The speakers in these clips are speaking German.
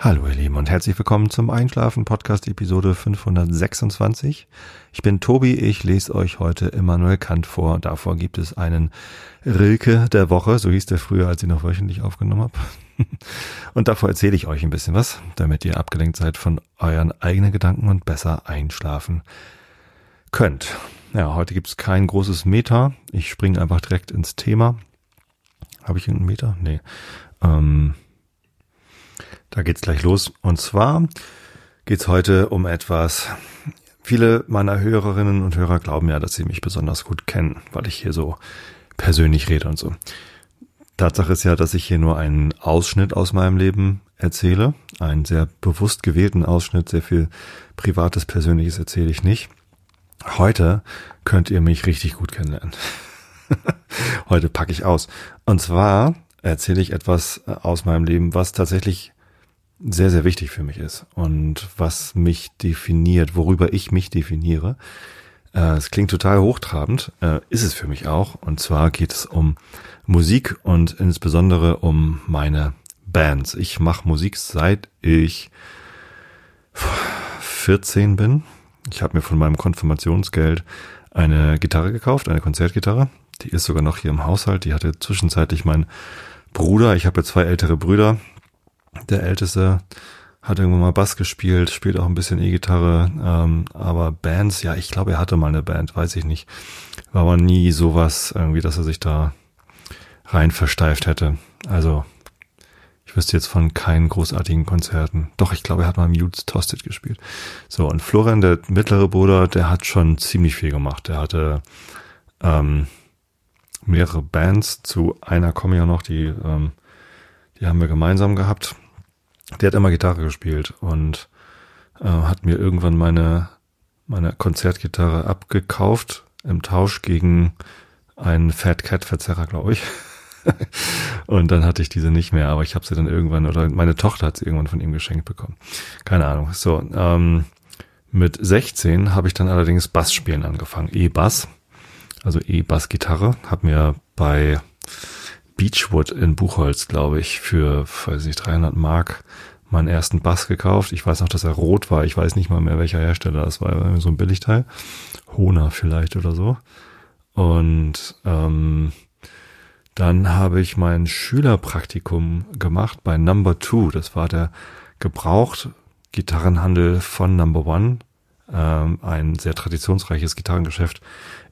Hallo ihr Lieben und herzlich willkommen zum Einschlafen Podcast Episode 526. Ich bin Tobi, ich lese euch heute Immanuel Kant vor. Davor gibt es einen Rilke der Woche, so hieß der früher, als ich noch wöchentlich aufgenommen habe. Und davor erzähle ich euch ein bisschen was, damit ihr abgelenkt seid von euren eigenen Gedanken und besser einschlafen könnt. Ja, heute gibt es kein großes Meta. Ich springe einfach direkt ins Thema. Habe ich einen Meter? Nee. Ähm, da geht's gleich los. Und zwar geht's heute um etwas. Viele meiner Hörerinnen und Hörer glauben ja, dass sie mich besonders gut kennen, weil ich hier so persönlich rede und so. Tatsache ist ja, dass ich hier nur einen Ausschnitt aus meinem Leben erzähle. Einen sehr bewusst gewählten Ausschnitt, sehr viel privates, persönliches erzähle ich nicht. Heute könnt ihr mich richtig gut kennenlernen. Heute packe ich aus. Und zwar erzähle ich etwas aus meinem Leben, was tatsächlich sehr, sehr wichtig für mich ist und was mich definiert, worüber ich mich definiere. Äh, es klingt total hochtrabend, äh, ist es für mich auch. Und zwar geht es um Musik und insbesondere um meine Bands. Ich mache Musik seit ich 14 bin. Ich habe mir von meinem Konfirmationsgeld eine Gitarre gekauft, eine Konzertgitarre. Die ist sogar noch hier im Haushalt. Die hatte zwischenzeitlich mein Bruder. Ich habe ja zwei ältere Brüder. Der älteste hat irgendwann mal Bass gespielt, spielt auch ein bisschen E-Gitarre, ähm, aber Bands, ja, ich glaube, er hatte mal eine Band, weiß ich nicht. War aber nie sowas irgendwie, dass er sich da rein versteift hätte. Also, ich wüsste jetzt von keinen großartigen Konzerten. Doch, ich glaube, er hat mal Mutes Tosted gespielt. So, und Florian, der mittlere Bruder, der hat schon ziemlich viel gemacht. Der hatte ähm, mehrere Bands. Zu einer komme ich auch noch, die, ähm, die haben wir gemeinsam gehabt. Der hat immer Gitarre gespielt und äh, hat mir irgendwann meine, meine Konzertgitarre abgekauft im Tausch gegen einen Fat Cat Verzerrer, glaube ich. und dann hatte ich diese nicht mehr, aber ich habe sie dann irgendwann, oder meine Tochter hat sie irgendwann von ihm geschenkt bekommen. Keine Ahnung. So, ähm, mit 16 habe ich dann allerdings Bass spielen angefangen, E-Bass, also E-Bass-Gitarre. Habe mir bei Beechwood in Buchholz, glaube ich, für, weiß nicht, 300 Mark meinen ersten Bass gekauft. Ich weiß noch, dass er rot war. Ich weiß nicht mal mehr, welcher Hersteller das war. So ein Billigteil. Hona vielleicht oder so. Und ähm, dann habe ich mein Schülerpraktikum gemacht bei Number Two. Das war der gebraucht Gitarrenhandel von Number One. Ähm, ein sehr traditionsreiches Gitarrengeschäft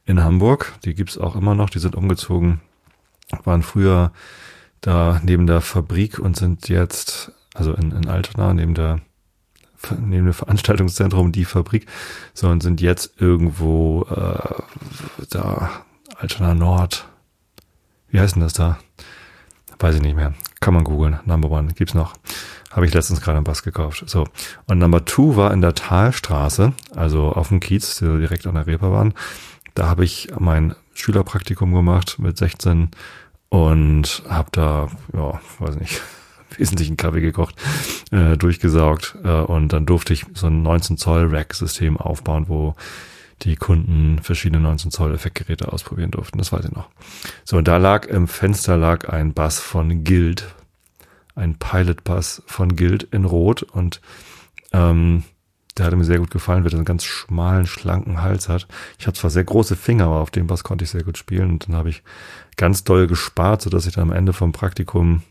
in Hamburg. Die gibt's auch immer noch. Die sind umgezogen, waren früher da neben der Fabrik und sind jetzt, also in, in Altona, neben der neben dem Veranstaltungszentrum die Fabrik, sondern sind jetzt irgendwo äh, da Altona Nord, wie heißt denn das da? Weiß ich nicht mehr. Kann man googeln. Number One gibt's noch. Habe ich letztens gerade einen Bass gekauft. So. Und Number Two war in der Talstraße, also auf dem Kiez, direkt an der Reeperbahn. Da habe ich mein Schülerpraktikum gemacht mit 16 und habe da, ja, weiß nicht, wesentlichen Kaffee gekocht, äh, durchgesaugt äh, und dann durfte ich so ein 19 Zoll Rack-System aufbauen, wo die Kunden verschiedene 19 Zoll Effektgeräte ausprobieren durften. Das weiß ich noch. So, und da lag im Fenster lag ein Bass von Guild, ein Pilot-Bass von Guild in Rot und ähm, der hatte mir sehr gut gefallen, weil er einen ganz schmalen, schlanken Hals hat. Ich habe zwar sehr große Finger, aber auf dem Bass konnte ich sehr gut spielen und dann habe ich ganz doll gespart, sodass ich dann am Ende vom Praktikum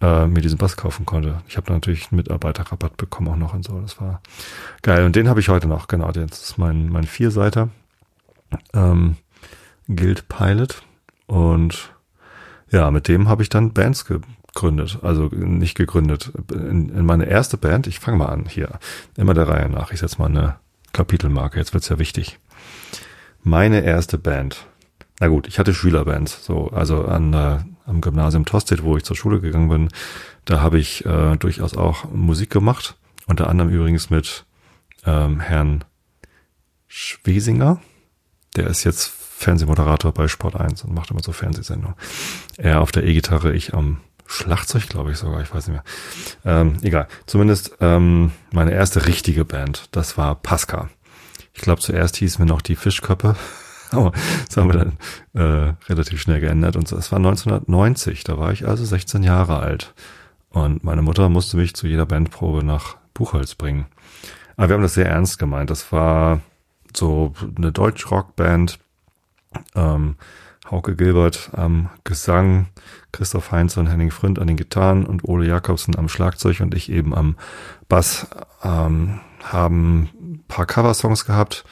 äh, mir diesen Bass kaufen konnte. Ich habe natürlich einen Mitarbeiterrabatt bekommen auch noch und so. Das war geil. Und den habe ich heute noch, genau. Das ist mein, mein Vierseiter. Ähm, Guild Pilot. Und ja, mit dem habe ich dann Bands gegründet. Also nicht gegründet. In, in meine erste Band, ich fange mal an hier. Immer der Reihe nach. Ich setze mal eine Kapitelmarke. Jetzt wird's ja wichtig. Meine erste Band. Na gut, ich hatte Schülerbands, so, also an der am Gymnasium Tosted, wo ich zur Schule gegangen bin, da habe ich äh, durchaus auch Musik gemacht. Unter anderem übrigens mit ähm, Herrn Schwesinger. Der ist jetzt Fernsehmoderator bei Sport 1 und macht immer so Fernsehsendungen. Er auf der E-Gitarre, ich am Schlagzeug, glaube ich sogar, ich weiß nicht mehr. Ähm, egal. Zumindest ähm, meine erste richtige Band, das war Pasca. Ich glaube, zuerst hieß mir noch die Fischköppe. Aber das haben wir dann äh, relativ schnell geändert. Und das war 1990, da war ich also 16 Jahre alt. Und meine Mutter musste mich zu jeder Bandprobe nach Buchholz bringen. Aber wir haben das sehr ernst gemeint. Das war so eine Deutsch-Rock-Band. Ähm, Hauke Gilbert am Gesang, Christoph Heinz und Henning Fründ an den Gitarren und Ole Jakobsen am Schlagzeug und ich eben am Bass ähm, haben ein paar Coversongs gehabt.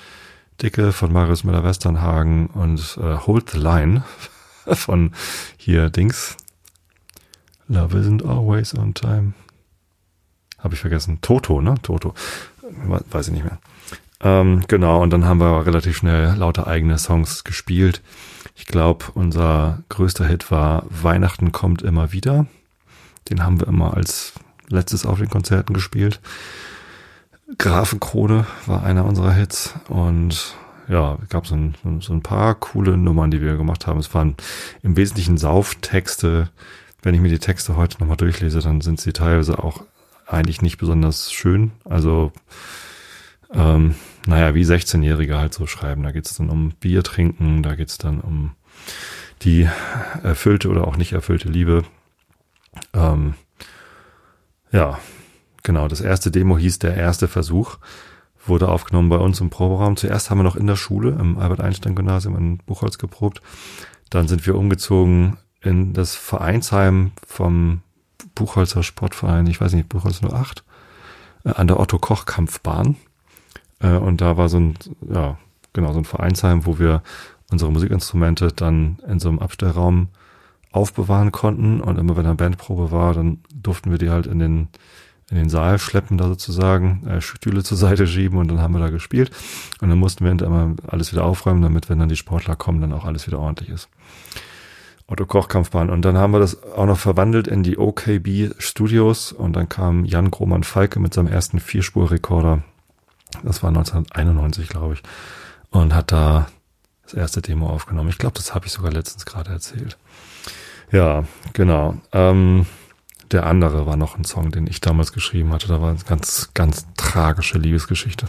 Dicke von Marius Müller-Westernhagen und äh, Hold the Line von hier Dings. Love isn't always on time. Habe ich vergessen. Toto, ne? Toto. Weiß ich nicht mehr. Ähm, genau, und dann haben wir relativ schnell lauter eigene Songs gespielt. Ich glaube, unser größter Hit war Weihnachten kommt immer wieder. Den haben wir immer als letztes auf den Konzerten gespielt. Grafenkrone war einer unserer Hits und ja, gab so ein, so ein paar coole Nummern, die wir gemacht haben. Es waren im Wesentlichen Sauftexte. Wenn ich mir die Texte heute nochmal durchlese, dann sind sie teilweise auch eigentlich nicht besonders schön. Also, ähm, naja, wie 16-Jährige halt so schreiben. Da geht's dann um Bier trinken, da geht's dann um die erfüllte oder auch nicht erfüllte Liebe. Ähm, ja, genau. Das erste Demo hieß Der erste Versuch. Wurde aufgenommen bei uns im Proberaum. Zuerst haben wir noch in der Schule im Albert-Einstein-Gymnasium in Buchholz geprobt. Dann sind wir umgezogen in das Vereinsheim vom Buchholzer Sportverein, ich weiß nicht, Buchholz 08, äh, an der Otto-Koch-Kampfbahn. Äh, und da war so ein, ja, genau, so ein Vereinsheim, wo wir unsere Musikinstrumente dann in so einem Abstellraum aufbewahren konnten. Und immer wenn eine Bandprobe war, dann durften wir die halt in den, in den Saal schleppen, da sozusagen, äh, Stühle zur Seite schieben und dann haben wir da gespielt. Und dann mussten wir immer alles wieder aufräumen, damit, wenn dann die Sportler kommen, dann auch alles wieder ordentlich ist. Otto Koch Kampfbahn. Und dann haben wir das auch noch verwandelt in die OKB Studios und dann kam Jan Grohmann Falke mit seinem ersten Vierspurrekorder. Das war 1991, glaube ich. Und hat da das erste Demo aufgenommen. Ich glaube, das habe ich sogar letztens gerade erzählt. Ja, genau. Ähm, der andere war noch ein Song, den ich damals geschrieben hatte. Da war eine ganz, ganz tragische Liebesgeschichte.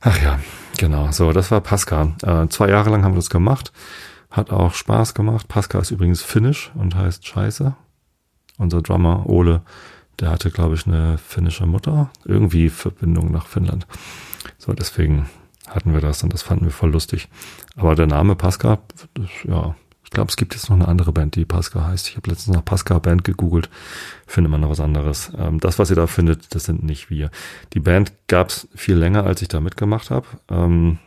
Ach ja, genau. So, das war Pascal. Äh, zwei Jahre lang haben wir das gemacht. Hat auch Spaß gemacht. Pascal ist übrigens finnisch und heißt Scheiße. Unser Drummer Ole, der hatte, glaube ich, eine finnische Mutter. Irgendwie Verbindung nach Finnland. So, deswegen hatten wir das und das fanden wir voll lustig. Aber der Name Pascal, ja, ich glaube, es gibt jetzt noch eine andere Band, die Pascal heißt. Ich habe letztens nach Pascal Band gegoogelt, finde man noch was anderes. Ähm, das, was ihr da findet, das sind nicht wir. Die Band gab es viel länger, als ich da mitgemacht habe. Ähm,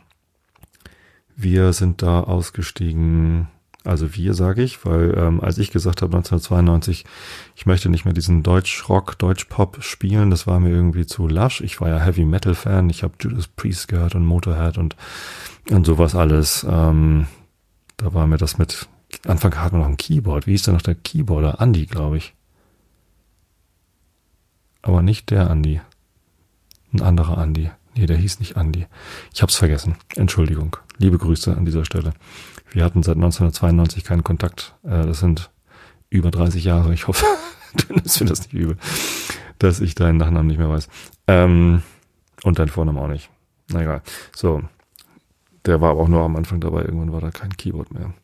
wir sind da ausgestiegen also wir, sage ich, weil ähm, als ich gesagt habe 1992, ich möchte nicht mehr diesen Deutsch-Rock, Deutsch-Pop spielen, das war mir irgendwie zu lasch. Ich war ja Heavy-Metal-Fan, ich habe Judas Priest gehört und Motorhead und, und sowas alles. Ähm, da war mir das mit, Anfang hatten wir noch ein Keyboard. Wie hieß denn noch der Keyboarder? Andy, glaube ich. Aber nicht der Andy. Ein anderer Andy. Nee, der hieß nicht Andy. Ich hab's vergessen. Entschuldigung. Liebe Grüße an dieser Stelle. Wir hatten seit 1992 keinen Kontakt. Äh, das sind über 30 Jahre. Ich hoffe, du nimmst mir das nicht übel, dass ich deinen Nachnamen nicht mehr weiß. Ähm, und deinen Vornamen auch nicht. Na egal. So. Der war aber auch nur am Anfang dabei. Irgendwann war da kein Keyboard mehr.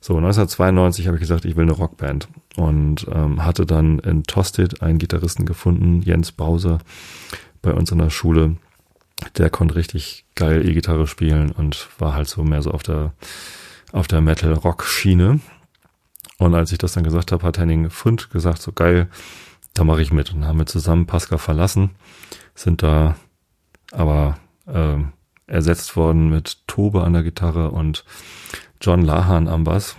So, 1992 habe ich gesagt, ich will eine Rockband und ähm, hatte dann in Tosted einen Gitarristen gefunden, Jens Bause, bei uns in der Schule. Der konnte richtig geil E-Gitarre spielen und war halt so mehr so auf der auf der Metal-Rock-Schiene. Und als ich das dann gesagt habe, hat Henning Fund gesagt, so geil, da mache ich mit. Und haben wir zusammen Pascal verlassen, sind da aber äh, ersetzt worden mit Tobe an der Gitarre und John Lahan am Bass.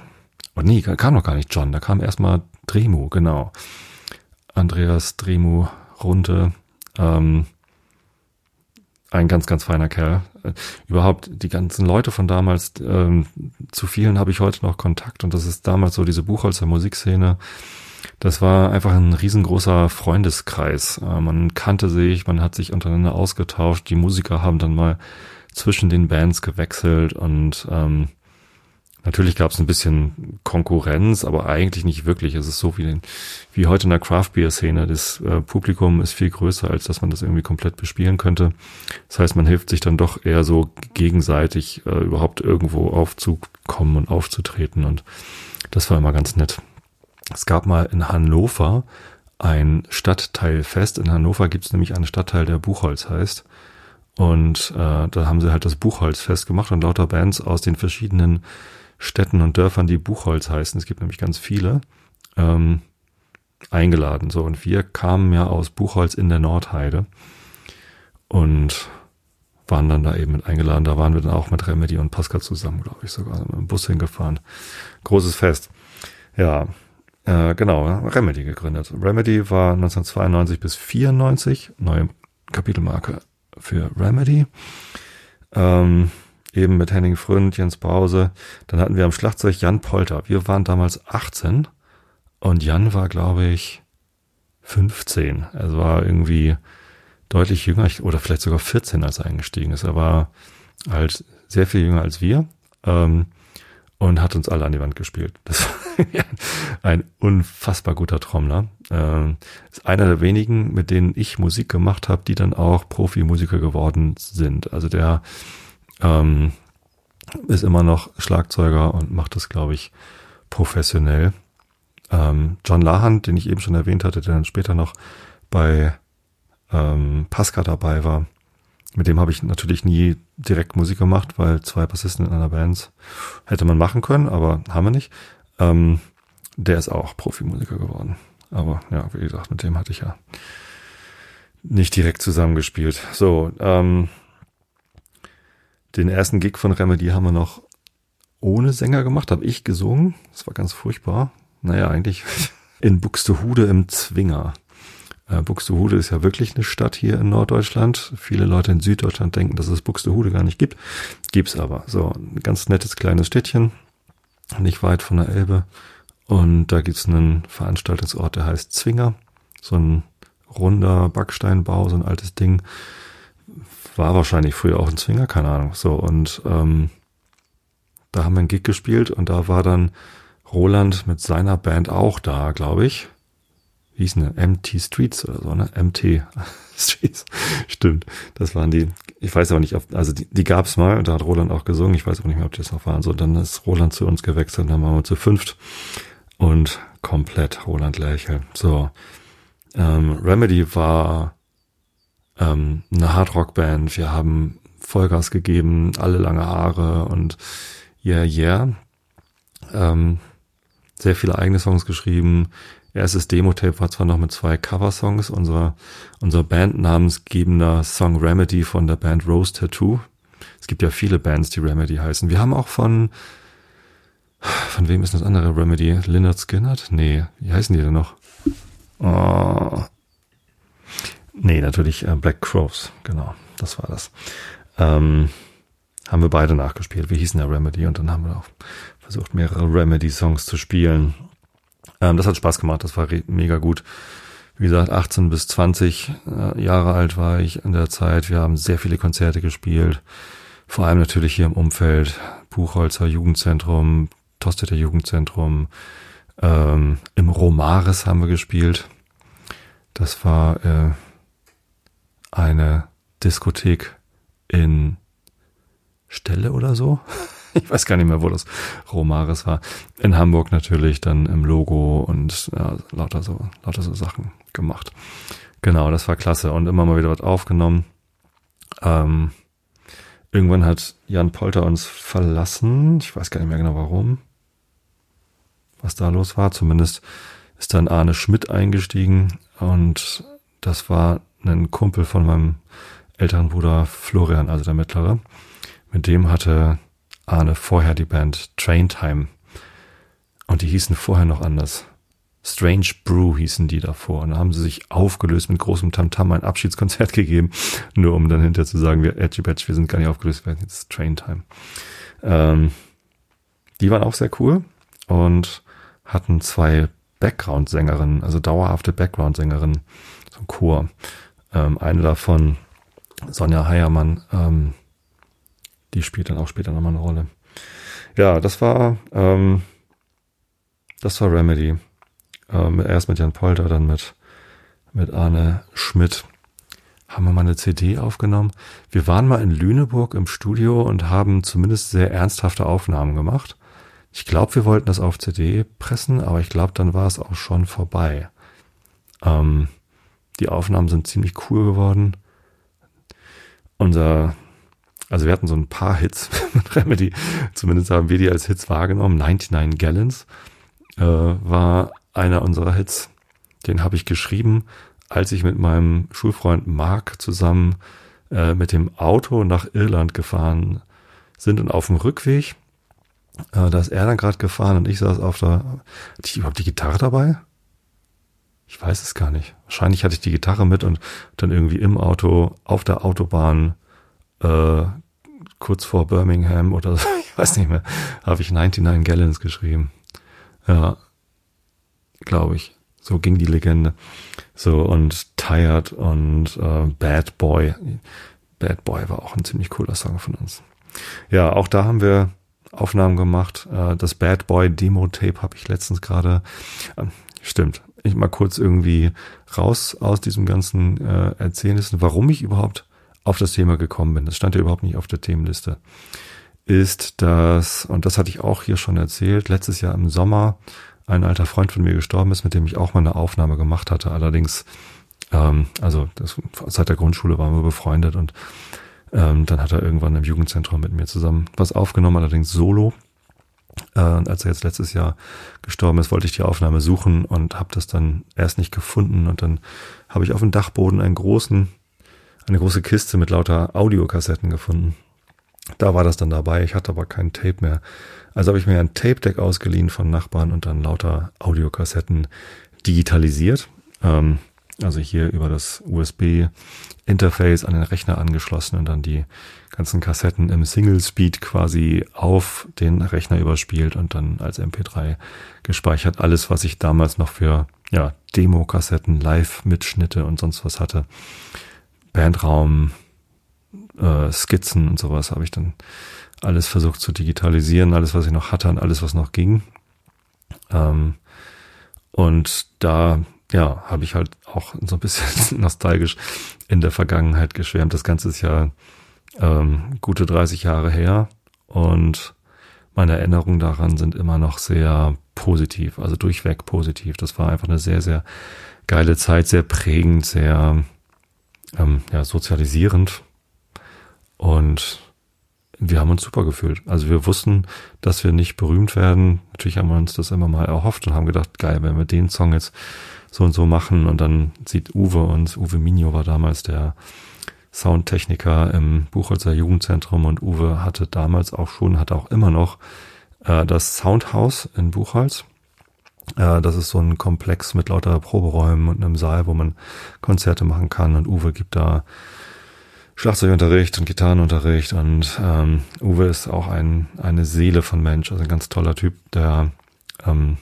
Und nee, kam noch gar nicht John, da kam erstmal Dremu, genau. Andreas Dremu Runte. Ähm, ein ganz, ganz feiner Kerl. Äh, überhaupt die ganzen Leute von damals, ähm, zu vielen habe ich heute noch Kontakt und das ist damals so diese Buchholzer Musikszene. Das war einfach ein riesengroßer Freundeskreis. Äh, man kannte sich, man hat sich untereinander ausgetauscht. Die Musiker haben dann mal zwischen den Bands gewechselt und ähm, Natürlich gab es ein bisschen Konkurrenz, aber eigentlich nicht wirklich. Es ist so wie, wie heute in der Craft Beer Szene. Das äh, Publikum ist viel größer, als dass man das irgendwie komplett bespielen könnte. Das heißt, man hilft sich dann doch eher so gegenseitig äh, überhaupt irgendwo aufzukommen und aufzutreten. Und das war immer ganz nett. Es gab mal in Hannover ein Stadtteilfest. In Hannover gibt es nämlich einen Stadtteil, der Buchholz heißt. Und äh, da haben sie halt das Buchholzfest gemacht und lauter Bands aus den verschiedenen Städten und Dörfern, die Buchholz heißen. Es gibt nämlich ganz viele. Ähm, eingeladen. So, und wir kamen ja aus Buchholz in der Nordheide und waren dann da eben mit eingeladen. Da waren wir dann auch mit Remedy und Pascal zusammen, glaube ich, sogar mit dem Bus hingefahren. Großes Fest. Ja, äh, genau, Remedy gegründet. Remedy war 1992 bis 94, neue Kapitelmarke für Remedy. Ähm, eben mit Henning Fründ, Jens Brause. Dann hatten wir am Schlagzeug Jan Polter. Wir waren damals 18 und Jan war, glaube ich, 15. Er war irgendwie deutlich jünger oder vielleicht sogar 14, als er eingestiegen ist. Er war halt sehr viel jünger als wir ähm, und hat uns alle an die Wand gespielt. Das war ein unfassbar guter Trommler. Ähm, ist einer der wenigen, mit denen ich Musik gemacht habe, die dann auch Profimusiker geworden sind. Also der ähm, ist immer noch Schlagzeuger und macht das, glaube ich, professionell. Ähm, John Lahan, den ich eben schon erwähnt hatte, der dann später noch bei ähm, Pascal dabei war. Mit dem habe ich natürlich nie direkt Musik gemacht, weil zwei Bassisten in einer Band hätte man machen können, aber haben wir nicht. Ähm, der ist auch Profimusiker geworden. Aber ja, wie gesagt, mit dem hatte ich ja nicht direkt zusammengespielt. So, ähm, den ersten Gig von Remedy haben wir noch ohne Sänger gemacht, habe ich gesungen. Das war ganz furchtbar. Naja, eigentlich in Buxtehude im Zwinger. Äh, Buxtehude ist ja wirklich eine Stadt hier in Norddeutschland. Viele Leute in Süddeutschland denken, dass es Buxtehude gar nicht gibt. Gibt's aber. So, ein ganz nettes kleines Städtchen, nicht weit von der Elbe. Und da gibt's einen Veranstaltungsort, der heißt Zwinger. So ein runder Backsteinbau, so ein altes Ding. War wahrscheinlich früher auch ein Zwinger, keine Ahnung. So, und ähm, da haben wir einen Gig gespielt und da war dann Roland mit seiner Band auch da, glaube ich. Wie hieß denn MT Streets oder so, ne? MT Streets. Stimmt. Das waren die. Ich weiß aber nicht, ob, also die, die gab's mal und da hat Roland auch gesungen. Ich weiß auch nicht mehr, ob die das noch waren. So, dann ist Roland zu uns gewechselt und dann waren wir zu fünft und komplett Roland Lerchel. So. Ähm, Remedy war ähm, eine Hardrock-Band. Wir haben Vollgas gegeben, alle lange Haare und yeah, yeah. Ähm, sehr viele eigene Songs geschrieben. Erstes Demo-Tape war zwar noch mit zwei Cover-Songs, unser, unser bandnamensgebender Song Remedy von der Band Rose Tattoo. Es gibt ja viele Bands, die Remedy heißen. Wir haben auch von, von wem ist das andere Remedy? Lynyrd Skynyrd? Nee, wie heißen die denn noch? Oh. Nee, natürlich äh, Black Crows, genau, das war das. Ähm, haben wir beide nachgespielt. Wir hießen ja Remedy und dann haben wir auch versucht, mehrere Remedy-Songs zu spielen. Ähm, das hat Spaß gemacht, das war mega gut. Wie gesagt, 18 bis 20 äh, Jahre alt war ich in der Zeit. Wir haben sehr viele Konzerte gespielt. Vor allem natürlich hier im Umfeld. Buchholzer Jugendzentrum, Tosteter Jugendzentrum. Ähm, Im Romaris haben wir gespielt. Das war äh, eine Diskothek in Stelle oder so. ich weiß gar nicht mehr, wo das Romaris war. In Hamburg natürlich dann im Logo und ja, lauter so, lauter so Sachen gemacht. Genau, das war klasse und immer mal wieder was aufgenommen. Ähm, irgendwann hat Jan Polter uns verlassen. Ich weiß gar nicht mehr genau warum. Was da los war. Zumindest ist dann Arne Schmidt eingestiegen und das war ein Kumpel von meinem älteren Bruder Florian, also der mittlere. Mit dem hatte Arne vorher die Band Train Time. Und die hießen vorher noch anders. Strange Brew hießen die davor. Und dann haben sie sich aufgelöst mit großem Tamtam ein Abschiedskonzert gegeben, nur um dann hinterher zu sagen, wir Edgy Badge, wir sind gar nicht aufgelöst, wir werden jetzt Train Time. Ähm, die waren auch sehr cool und hatten zwei Background-Sängerinnen, also dauerhafte Background-Sängerinnen, so ein Chor. Ähm, eine davon, Sonja Heiermann, ähm, die spielt dann auch später nochmal eine Rolle. Ja, das war, ähm, das war Remedy. Ähm, erst mit Jan Polter, dann mit, mit Arne Schmidt. Haben wir mal eine CD aufgenommen. Wir waren mal in Lüneburg im Studio und haben zumindest sehr ernsthafte Aufnahmen gemacht. Ich glaube, wir wollten das auf CD pressen, aber ich glaube, dann war es auch schon vorbei. Ähm, die Aufnahmen sind ziemlich cool geworden. Unser, also wir hatten so ein paar Hits mit Remedy, zumindest haben wir die als Hits wahrgenommen. 99 Gallons äh, war einer unserer Hits. Den habe ich geschrieben, als ich mit meinem Schulfreund Mark zusammen äh, mit dem Auto nach Irland gefahren sind und auf dem Rückweg, äh, da ist er dann gerade gefahren und ich saß auf der, hatte ich überhaupt die Gitarre dabei? Ich weiß es gar nicht. Wahrscheinlich hatte ich die Gitarre mit und dann irgendwie im Auto auf der Autobahn äh, kurz vor Birmingham oder so, ich weiß nicht mehr, habe ich 99 Gallons geschrieben. Ja, glaube ich. So ging die Legende. So und Tired und äh, Bad Boy. Bad Boy war auch ein ziemlich cooler Song von uns. Ja, auch da haben wir Aufnahmen gemacht. Äh, das Bad Boy Demo Tape habe ich letztens gerade. Äh, stimmt, ich mal kurz irgendwie raus aus diesem ganzen äh, Erzählnissen, warum ich überhaupt auf das Thema gekommen bin. Das stand ja überhaupt nicht auf der Themenliste. Ist das, und das hatte ich auch hier schon erzählt, letztes Jahr im Sommer ein alter Freund von mir gestorben ist, mit dem ich auch mal eine Aufnahme gemacht hatte. Allerdings, ähm, also das, seit der Grundschule waren wir befreundet und ähm, dann hat er irgendwann im Jugendzentrum mit mir zusammen was aufgenommen, allerdings solo. Äh, und als er jetzt letztes Jahr gestorben ist, wollte ich die Aufnahme suchen und habe das dann erst nicht gefunden. Und dann habe ich auf dem Dachboden einen großen, eine große Kiste mit lauter Audiokassetten gefunden. Da war das dann dabei. Ich hatte aber kein Tape mehr. Also habe ich mir ein Tape-Deck ausgeliehen von Nachbarn und dann lauter Audiokassetten digitalisiert. Ähm, also hier über das USB-Interface an den Rechner angeschlossen und dann die ganzen Kassetten im Single Speed quasi auf den Rechner überspielt und dann als MP3 gespeichert. Alles, was ich damals noch für ja, Demo-Kassetten, Live-Mitschnitte und sonst was hatte. Bandraum, äh, Skizzen und sowas habe ich dann alles versucht zu digitalisieren, alles, was ich noch hatte und alles, was noch ging. Ähm, und da ja, habe ich halt auch so ein bisschen nostalgisch in der Vergangenheit geschwärmt. Das Ganze ist ja ähm, gute 30 Jahre her und meine Erinnerungen daran sind immer noch sehr positiv, also durchweg positiv. Das war einfach eine sehr, sehr geile Zeit, sehr prägend, sehr ähm, ja, sozialisierend und wir haben uns super gefühlt. Also wir wussten, dass wir nicht berühmt werden. Natürlich haben wir uns das immer mal erhofft und haben gedacht, geil, wenn wir den Song jetzt so und so machen. Und dann sieht Uwe uns, Uwe Minio war damals der Soundtechniker im Buchholzer Jugendzentrum und Uwe hatte damals auch schon, hat auch immer noch äh, das Soundhaus in Buchholz. Äh, das ist so ein Komplex mit lauter Proberäumen und einem Saal, wo man Konzerte machen kann. Und Uwe gibt da Schlagzeugunterricht und Gitarrenunterricht. Und ähm, Uwe ist auch ein, eine Seele von Mensch, also ein ganz toller Typ, der ähm,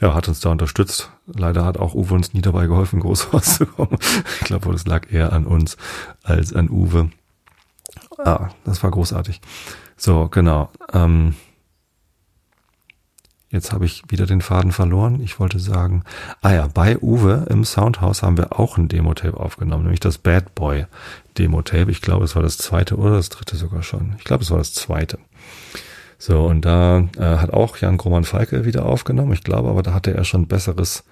ja, hat uns da unterstützt. Leider hat auch Uwe uns nie dabei geholfen, groß rauszukommen. Ich glaube, das lag eher an uns als an Uwe. Ah, das war großartig. So, genau. Ähm, jetzt habe ich wieder den Faden verloren. Ich wollte sagen, ah ja, bei Uwe im Soundhouse haben wir auch ein Demo-Tape aufgenommen, nämlich das Bad Boy Demo-Tape. Ich glaube, es war das zweite oder das dritte sogar schon. Ich glaube, es war das zweite. So, und da äh, hat auch Jan Groman Falke wieder aufgenommen. Ich glaube aber, da hatte er schon besseres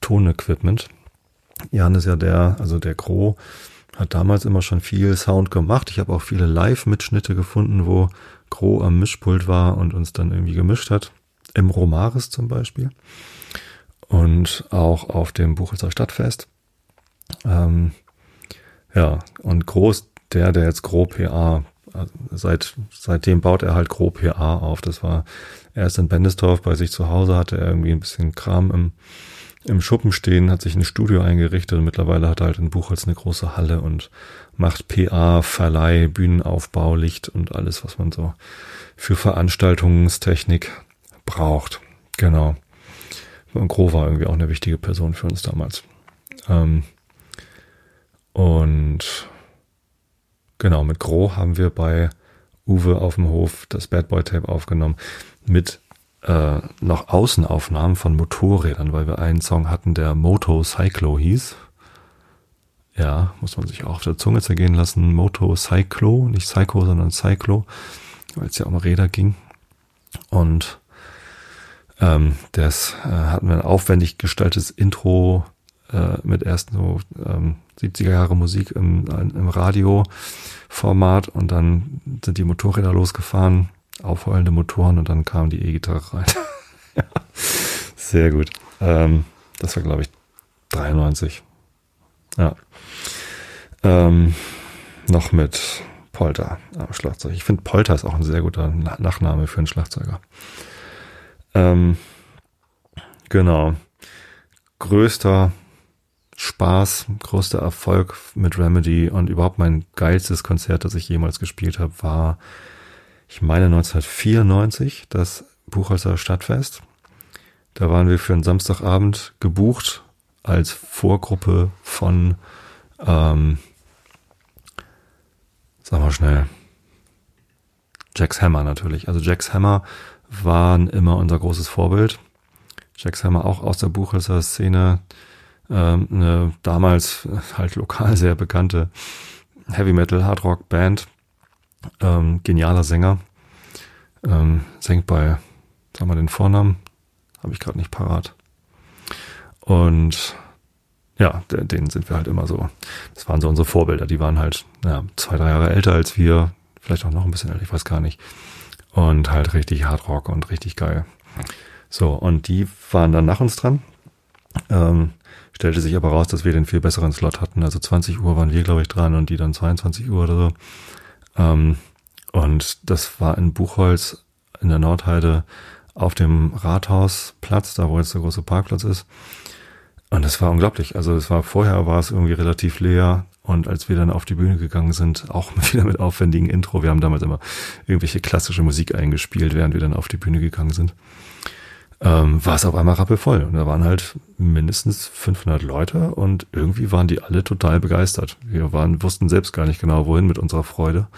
Tonequipment. Jan ist ja der, also der Gro, hat damals immer schon viel Sound gemacht. Ich habe auch viele Live-Mitschnitte gefunden, wo Gro am Mischpult war und uns dann irgendwie gemischt hat. Im Romaris zum Beispiel. Und auch auf dem Buchholzer Stadtfest. Ähm, ja, und Groß, der, der jetzt Gro PA also seit, seitdem baut er halt grob PA auf. Das war erst in Bendesdorf bei sich zu Hause, hatte er irgendwie ein bisschen Kram im, im Schuppen stehen, hat sich ein Studio eingerichtet und mittlerweile hat er halt in Buchholz eine große Halle und macht PA, Verleih, Bühnenaufbau, Licht und alles, was man so für Veranstaltungstechnik braucht. Genau. Und Gro war irgendwie auch eine wichtige Person für uns damals. Ähm, und Genau, mit Gro haben wir bei Uwe auf dem Hof das Bad Boy Tape aufgenommen mit äh, noch Außenaufnahmen von Motorrädern, weil wir einen Song hatten, der Moto Cyclo hieß. Ja, muss man sich auch auf der Zunge zergehen lassen. Moto Cyclo, nicht Psycho, sondern Cyclo, weil es ja um Räder ging. Und ähm, das äh, hatten wir ein aufwendig gestaltetes Intro äh, mit erst so ähm, 70er Jahre Musik im, im Radioformat und dann sind die Motorräder losgefahren, aufheulende Motoren und dann kam die E-Gitarre rein. sehr gut. Ähm, das war, glaube ich, 93. Ja. Ähm, noch mit Polter am Schlagzeug. Ich finde, Polter ist auch ein sehr guter Nachname für einen Schlagzeuger. Ähm, genau. Größter Spaß, größter Erfolg mit Remedy und überhaupt mein geilstes Konzert, das ich jemals gespielt habe, war, ich meine 1994, das Buchholzer Stadtfest. Da waren wir für einen Samstagabend gebucht als Vorgruppe von ähm, Sag mal schnell. Jax Hammer natürlich. Also Jax Hammer waren immer unser großes Vorbild. Jax Hammer auch aus der Buchhalter Szene, ähm, eine damals halt lokal sehr bekannte Heavy Metal Hard Rock Band, ähm, genialer Sänger, ähm, singt bei, sag mal den Vornamen, habe ich gerade nicht parat. Und ja, denen sind wir halt immer so. Das waren so unsere Vorbilder. Die waren halt ja, zwei, drei Jahre älter als wir, vielleicht auch noch ein bisschen älter, ich weiß gar nicht. Und halt richtig Hardrock und richtig geil. So, und die waren dann nach uns dran. Ähm, stellte sich aber raus, dass wir den viel besseren Slot hatten. Also 20 Uhr waren wir, glaube ich, dran und die dann 22 Uhr oder so. Ähm, und das war in Buchholz in der Nordheide auf dem Rathausplatz, da wo jetzt der große Parkplatz ist. Und es war unglaublich. Also es war vorher war es irgendwie relativ leer. Und als wir dann auf die Bühne gegangen sind, auch wieder mit aufwendigen Intro, wir haben damals immer irgendwelche klassische Musik eingespielt, während wir dann auf die Bühne gegangen sind, ähm, war es auf einmal rappelvoll. Und da waren halt mindestens 500 Leute und irgendwie waren die alle total begeistert. Wir waren, wussten selbst gar nicht genau, wohin mit unserer Freude.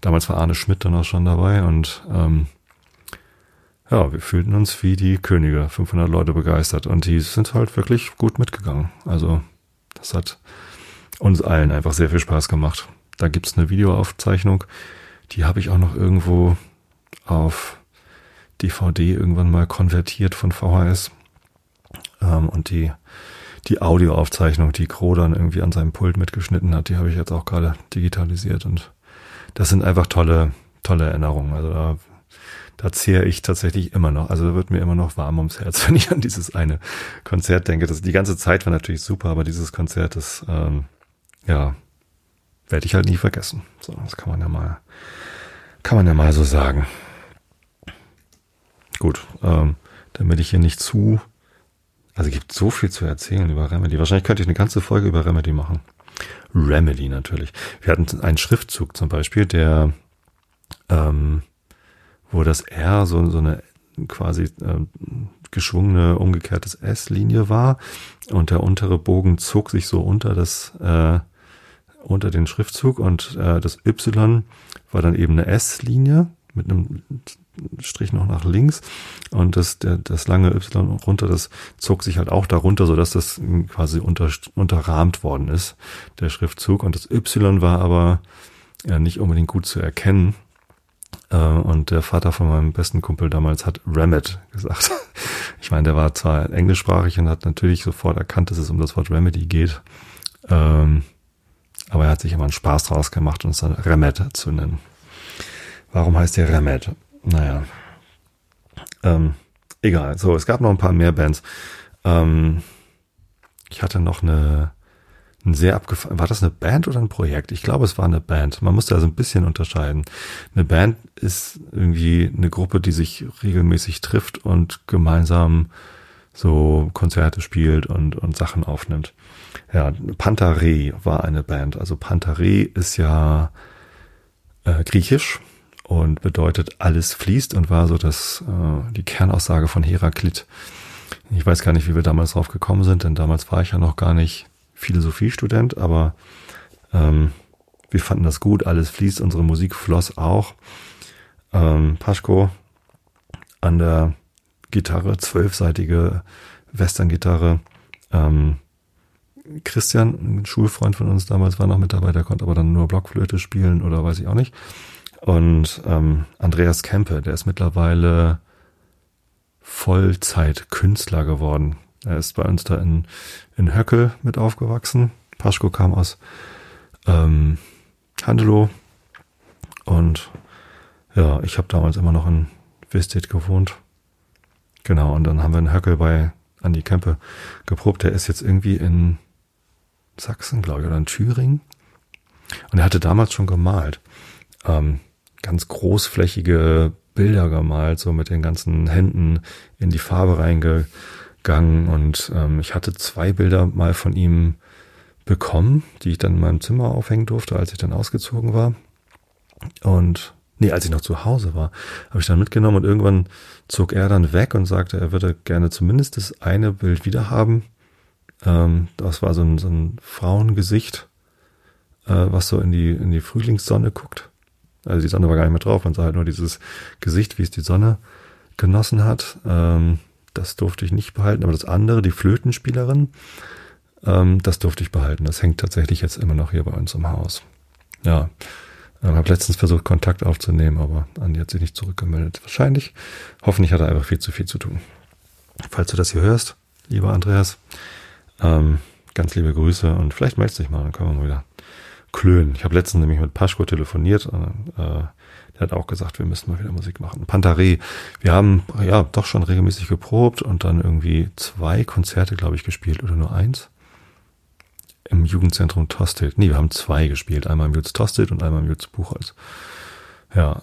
Damals war Arne Schmidt dann auch schon dabei und ähm, ja, wir fühlten uns wie die Könige, 500 Leute begeistert und die sind halt wirklich gut mitgegangen. Also das hat uns allen einfach sehr viel Spaß gemacht. Da gibt's eine Videoaufzeichnung, die habe ich auch noch irgendwo auf DVD irgendwann mal konvertiert von VHS. Ähm, und die, die Audioaufzeichnung, die Kro dann irgendwie an seinem Pult mitgeschnitten hat, die habe ich jetzt auch gerade digitalisiert und das sind einfach tolle, tolle Erinnerungen. Also da da zehre ich tatsächlich immer noch. Also da wird mir immer noch warm ums Herz, wenn ich an dieses eine Konzert denke. Das, die ganze Zeit war natürlich super, aber dieses Konzert, das, ähm, ja, werde ich halt nie vergessen. So, das kann man ja mal, kann man ja mal so sagen. Gut, ähm, damit ich hier nicht zu, also es gibt so viel zu erzählen über Remedy. Wahrscheinlich könnte ich eine ganze Folge über Remedy machen. Remedy natürlich. Wir hatten einen Schriftzug zum Beispiel, der ähm, wo das R so, so eine quasi äh, geschwungene, umgekehrtes S-Linie war und der untere Bogen zog sich so unter das äh, unter den Schriftzug und äh, das Y war dann eben eine S-Linie mit einem Strich noch nach links und das, der, das lange Y runter, das zog sich halt auch darunter, so dass das quasi unter, unterrahmt worden ist, der Schriftzug. Und das Y war aber ja, nicht unbedingt gut zu erkennen. Äh, und der Vater von meinem besten Kumpel damals hat Remit gesagt. Ich meine, der war zwar englischsprachig und hat natürlich sofort erkannt, dass es um das Wort Remedy geht. Ähm, aber er hat sich immer einen Spaß draus gemacht, uns dann Remet zu nennen. Warum heißt der Remet? Naja. Ähm, egal. So, es gab noch ein paar mehr Bands. Ähm, ich hatte noch eine ein sehr abgefahren. War das eine Band oder ein Projekt? Ich glaube, es war eine Band. Man musste also ein bisschen unterscheiden. Eine Band ist irgendwie eine Gruppe, die sich regelmäßig trifft und gemeinsam so Konzerte spielt und, und Sachen aufnimmt. Ja, Pantare war eine Band. Also Pantare ist ja äh, griechisch und bedeutet alles fließt und war so das äh, die Kernaussage von Heraklit. Ich weiß gar nicht, wie wir damals drauf gekommen sind, denn damals war ich ja noch gar nicht Philosophiestudent, aber ähm, wir fanden das gut, alles fließt, unsere Musik floss auch. Ähm, Paschko an der Gitarre, zwölfseitige Western-Gitarre. Ähm, Christian, ein Schulfreund von uns damals, war noch mit dabei, der konnte aber dann nur Blockflöte spielen oder weiß ich auch nicht. Und ähm, Andreas Kempe, der ist mittlerweile Vollzeitkünstler geworden Er ist bei uns da in, in Höckel mit aufgewachsen. Paschko kam aus ähm, Handelow und ja, ich habe damals immer noch in Wistedt gewohnt. Genau, und dann haben wir in Höckel bei Andi Kempe geprobt. Der ist jetzt irgendwie in Sachsen, glaube ich, oder in Thüringen. Und er hatte damals schon gemalt. Ähm, ganz großflächige Bilder gemalt, so mit den ganzen Händen in die Farbe reingegangen. Und ähm, ich hatte zwei Bilder mal von ihm bekommen, die ich dann in meinem Zimmer aufhängen durfte, als ich dann ausgezogen war. Und nee, als ich noch zu Hause war, habe ich dann mitgenommen und irgendwann zog er dann weg und sagte, er würde gerne zumindest das eine Bild wieder haben. Ähm, das war so ein, so ein Frauengesicht, äh, was so in die, in die Frühlingssonne guckt. Also die Sonne war gar nicht mehr drauf, man sah halt nur dieses Gesicht, wie es die Sonne genossen hat. Ähm, das durfte ich nicht behalten, aber das andere, die Flötenspielerin, ähm, das durfte ich behalten. Das hängt tatsächlich jetzt immer noch hier bei uns im Haus. Ja, ich habe letztens versucht, Kontakt aufzunehmen, aber Andi hat sich nicht zurückgemeldet. Wahrscheinlich, hoffentlich hat er einfach viel zu viel zu tun. Falls du das hier hörst, lieber Andreas, ähm, ganz liebe Grüße und vielleicht meldest dich mal, dann können wir mal wieder klönen. Ich habe letztens nämlich mit Paschko telefoniert und äh, der hat auch gesagt, wir müssen mal wieder Musik machen. Pantaré, wir haben ja doch schon regelmäßig geprobt und dann irgendwie zwei Konzerte, glaube ich, gespielt oder nur eins im Jugendzentrum Tosted. Nee, wir haben zwei gespielt. Einmal im Jutz Tosted und einmal im Jutz Buchholz. Ja.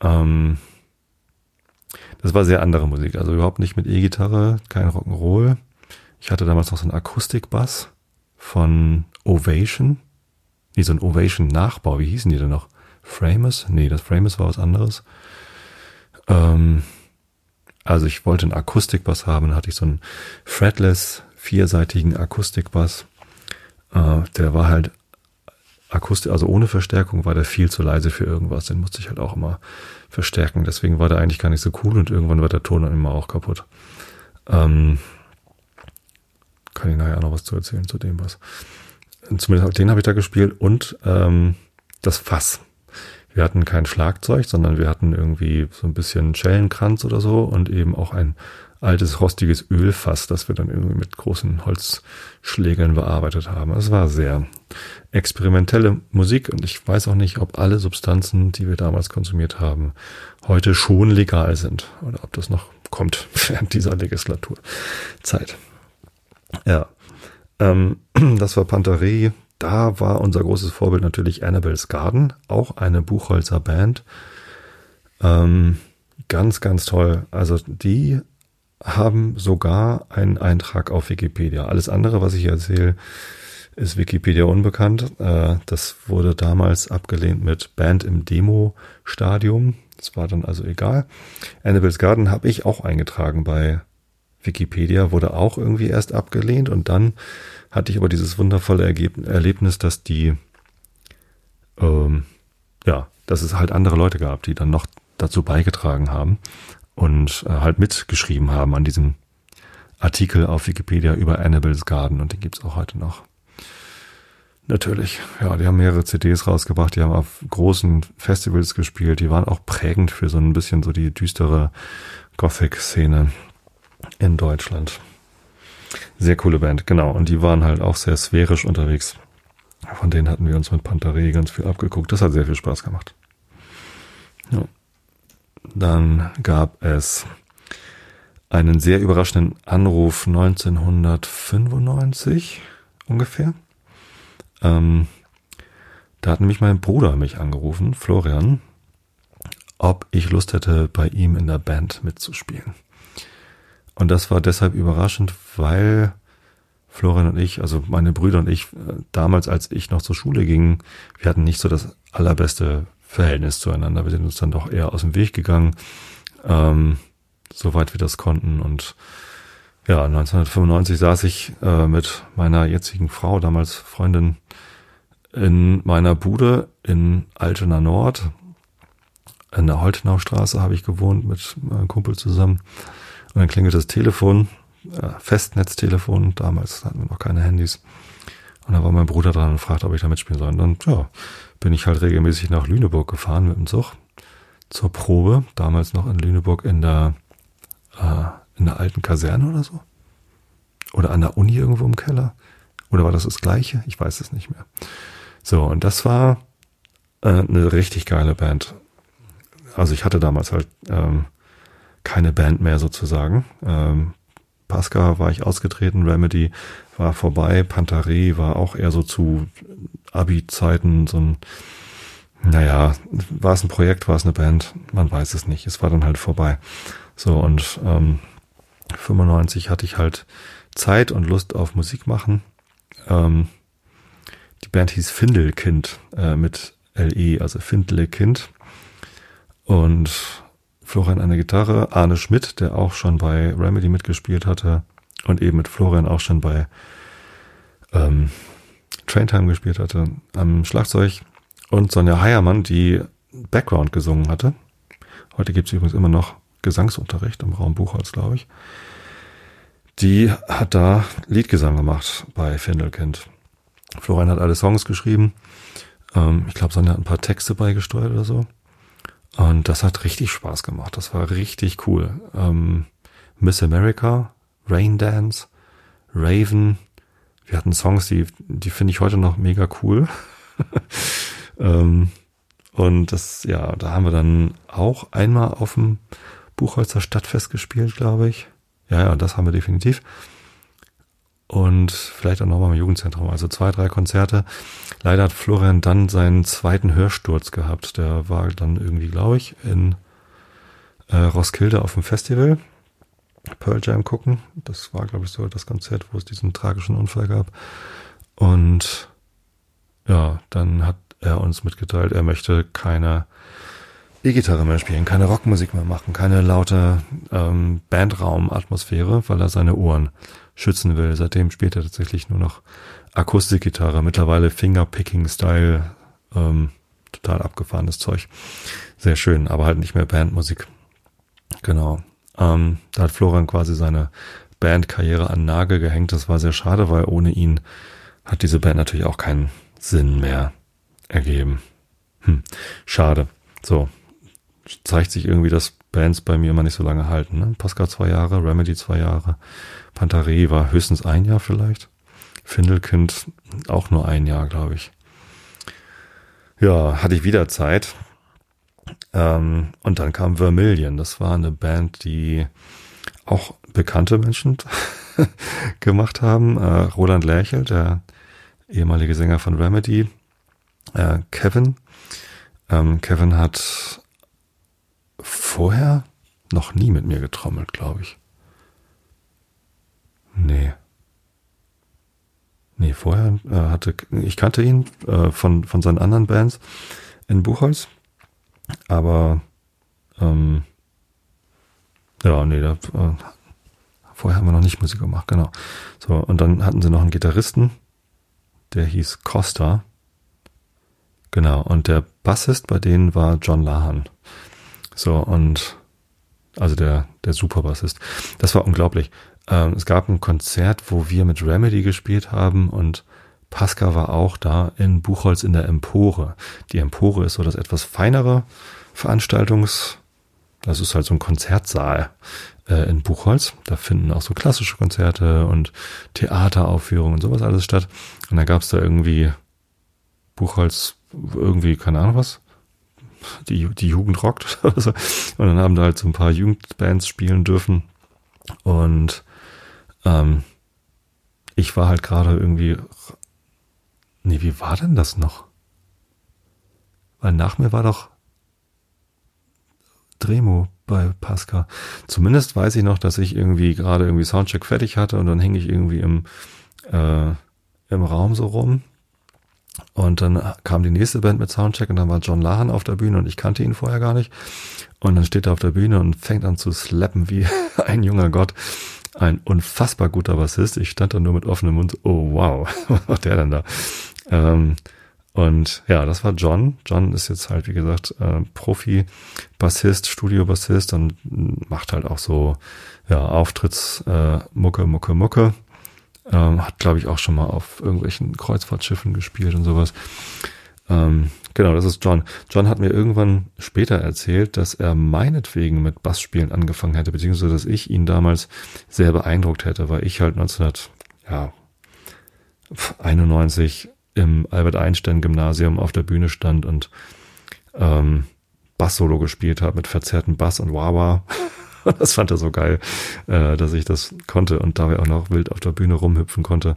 Ähm, das war sehr andere Musik. Also überhaupt nicht mit E-Gitarre, kein Rock'n'Roll. Ich hatte damals noch so einen Akustikbass von Ovation. Nee, so ein Ovation-Nachbau. Wie hießen die denn noch? Framus? Nee, das Framus war was anderes. Ähm, also ich wollte einen Akustikbass haben. Dann hatte ich so einen fretless, vierseitigen Akustikbass äh, der war halt akustisch, also ohne Verstärkung war der viel zu leise für irgendwas. Den musste ich halt auch immer verstärken. Deswegen war der eigentlich gar nicht so cool und irgendwann war der Ton dann immer auch kaputt. Ähm, kann ich nachher auch noch was zu erzählen zu dem was. Zumindest den habe ich da gespielt und ähm, das Fass. Wir hatten kein Schlagzeug, sondern wir hatten irgendwie so ein bisschen Schellenkranz oder so und eben auch ein altes, rostiges Ölfass, das wir dann irgendwie mit großen Holzschlägeln bearbeitet haben. Es war sehr experimentelle Musik und ich weiß auch nicht, ob alle Substanzen, die wir damals konsumiert haben, heute schon legal sind oder ob das noch kommt während dieser Legislaturzeit. Ja, ähm, das war Pantarei. Da war unser großes Vorbild natürlich Annabelle's Garden, auch eine Buchholzer Band. Ähm, ganz, ganz toll. Also die haben sogar einen Eintrag auf Wikipedia. Alles andere, was ich erzähle, ist Wikipedia unbekannt. Äh, das wurde damals abgelehnt mit Band im Demo-Stadium. Das war dann also egal. Annabelle's Garden habe ich auch eingetragen bei Wikipedia, wurde auch irgendwie erst abgelehnt und dann hatte ich aber dieses wundervolle Erlebnis, dass die, ähm, ja, dass es halt andere Leute gab, die dann noch dazu beigetragen haben und äh, halt mitgeschrieben haben an diesem Artikel auf Wikipedia über Annabelle's Garden und den gibt's auch heute noch. Natürlich, ja, die haben mehrere CDs rausgebracht, die haben auf großen Festivals gespielt, die waren auch prägend für so ein bisschen so die düstere Gothic-Szene in Deutschland. Sehr coole Band, genau. Und die waren halt auch sehr sphärisch unterwegs. Von denen hatten wir uns mit Pantarei ganz viel abgeguckt. Das hat sehr viel Spaß gemacht. Ja. Dann gab es einen sehr überraschenden Anruf 1995 ungefähr. Ähm, da hat nämlich mein Bruder mich angerufen, Florian, ob ich Lust hätte, bei ihm in der Band mitzuspielen. Und das war deshalb überraschend, weil Florian und ich, also meine Brüder und ich, äh, damals, als ich noch zur Schule ging, wir hatten nicht so das allerbeste Verhältnis zueinander. Wir sind uns dann doch eher aus dem Weg gegangen, ähm, soweit wir das konnten. Und ja, 1995 saß ich äh, mit meiner jetzigen Frau, damals Freundin, in meiner Bude in Altena Nord. In der Holtenaustraße habe ich gewohnt mit meinem Kumpel zusammen. Und dann klingelt das Telefon, äh, Festnetztelefon. Damals hatten wir noch keine Handys. Und da war mein Bruder dran und fragte, ob ich da mitspielen soll. Und dann, ja, bin ich halt regelmäßig nach Lüneburg gefahren mit dem Zug zur Probe. Damals noch in Lüneburg in der, äh, in der alten Kaserne oder so. oder an der Uni irgendwo im Keller. Oder war das das gleiche? Ich weiß es nicht mehr. So, und das war äh, eine richtig geile Band. Also ich hatte damals halt ähm, keine Band mehr sozusagen. Ähm, Pascal war ich ausgetreten, Remedy war vorbei, Pantare war auch eher so zu Abi-Zeiten so ein, naja, war es ein Projekt, war es eine Band, man weiß es nicht. Es war dann halt vorbei. So und ähm, 95 hatte ich halt Zeit und Lust auf Musik machen. Ähm, die Band hieß Findelkind äh, mit LE, also Findlekind. Und Florian eine Gitarre, Arne Schmidt, der auch schon bei Remedy mitgespielt hatte und eben mit Florian auch schon bei ähm, Traintime gespielt hatte, am Schlagzeug und Sonja Heiermann, die Background gesungen hatte. Heute gibt es übrigens immer noch Gesangsunterricht im Raum Buchholz, glaube ich. Die hat da Liedgesang gemacht bei Findelkind. Florian hat alle Songs geschrieben. Ähm, ich glaube, Sonja hat ein paar Texte beigesteuert oder so. Und das hat richtig Spaß gemacht. Das war richtig cool. Ähm, Miss America, Rain Dance, Raven. Wir hatten Songs, die, die finde ich heute noch mega cool. ähm, und das, ja, da haben wir dann auch einmal auf dem Buchholzer Stadtfest gespielt, glaube ich. Ja, ja, das haben wir definitiv. Und vielleicht auch nochmal im Jugendzentrum. Also zwei, drei Konzerte. Leider hat Florian dann seinen zweiten Hörsturz gehabt. Der war dann irgendwie, glaube ich, in äh, Roskilde auf dem Festival. Pearl Jam gucken. Das war, glaube ich, so das Konzert, wo es diesen tragischen Unfall gab. Und ja, dann hat er uns mitgeteilt, er möchte keine E-Gitarre mehr spielen, keine Rockmusik mehr machen, keine laute ähm, Bandraum-Atmosphäre, weil er seine Ohren schützen will. Seitdem spielt er tatsächlich nur noch Akustikgitarre, mittlerweile Fingerpicking-Style, ähm, total abgefahrenes Zeug. Sehr schön, aber halt nicht mehr Bandmusik. Genau. Ähm, da hat Florian quasi seine Bandkarriere an Nagel gehängt. Das war sehr schade, weil ohne ihn hat diese Band natürlich auch keinen Sinn mehr ergeben. Hm, schade. So, zeigt sich irgendwie, dass Bands bei mir immer nicht so lange halten. Ne? Pascal zwei Jahre, Remedy zwei Jahre, Pantare war höchstens ein Jahr vielleicht. Findelkind auch nur ein Jahr, glaube ich. Ja, hatte ich wieder Zeit. Ähm, und dann kam Vermilion. Das war eine Band, die auch bekannte Menschen gemacht haben. Äh, Roland Lerchel, der ehemalige Sänger von Remedy. Äh, Kevin. Ähm, Kevin hat vorher noch nie mit mir getrommelt, glaube ich. Nee. Nee, vorher äh, hatte ich kannte ihn äh, von von seinen anderen Bands in Buchholz, aber ähm, ja, nee, da, äh, vorher haben wir noch nicht Musik gemacht, genau. So und dann hatten sie noch einen Gitarristen, der hieß Costa. Genau, und der Bassist bei denen war John Lahan. So, und also der, der Superbassist. Das war unglaublich. Ähm, es gab ein Konzert, wo wir mit Remedy gespielt haben und Pascal war auch da in Buchholz in der Empore. Die Empore ist so das etwas feinere Veranstaltungs, das ist halt so ein Konzertsaal äh, in Buchholz. Da finden auch so klassische Konzerte und Theateraufführungen und sowas alles statt. Und da gab es da irgendwie Buchholz, irgendwie, keine Ahnung was, die, die Jugend rockt. und dann haben da halt so ein paar Jugendbands spielen dürfen. Und ähm, ich war halt gerade irgendwie. Nee, wie war denn das noch? Weil nach mir war doch Dremo bei Pascal. Zumindest weiß ich noch, dass ich irgendwie gerade irgendwie Soundcheck fertig hatte und dann hänge ich irgendwie im, äh, im Raum so rum und dann kam die nächste Band mit Soundcheck und dann war John Lahan auf der Bühne und ich kannte ihn vorher gar nicht. Und dann steht er auf der Bühne und fängt an zu slappen wie ein junger Gott. Ein unfassbar guter Bassist. Ich stand da nur mit offenem Mund. Oh wow, was macht der denn da? Ähm, und ja, das war John. John ist jetzt halt, wie gesagt, äh, Profi-Bassist, Studio-Bassist und macht halt auch so, ja, Auftritts, äh, Mucke, Mucke, Mucke. Ähm, hat, glaube ich, auch schon mal auf irgendwelchen Kreuzfahrtschiffen gespielt und sowas. Ähm, genau, das ist John. John hat mir irgendwann später erzählt, dass er meinetwegen mit Bassspielen angefangen hätte, beziehungsweise dass ich ihn damals sehr beeindruckt hätte, weil ich halt 1991 im Albert Einstein Gymnasium auf der Bühne stand und ähm, Bass-Solo gespielt habe mit verzerrtem Bass und Wawa. das fand er so geil, äh, dass ich das konnte und dabei auch noch wild auf der Bühne rumhüpfen konnte,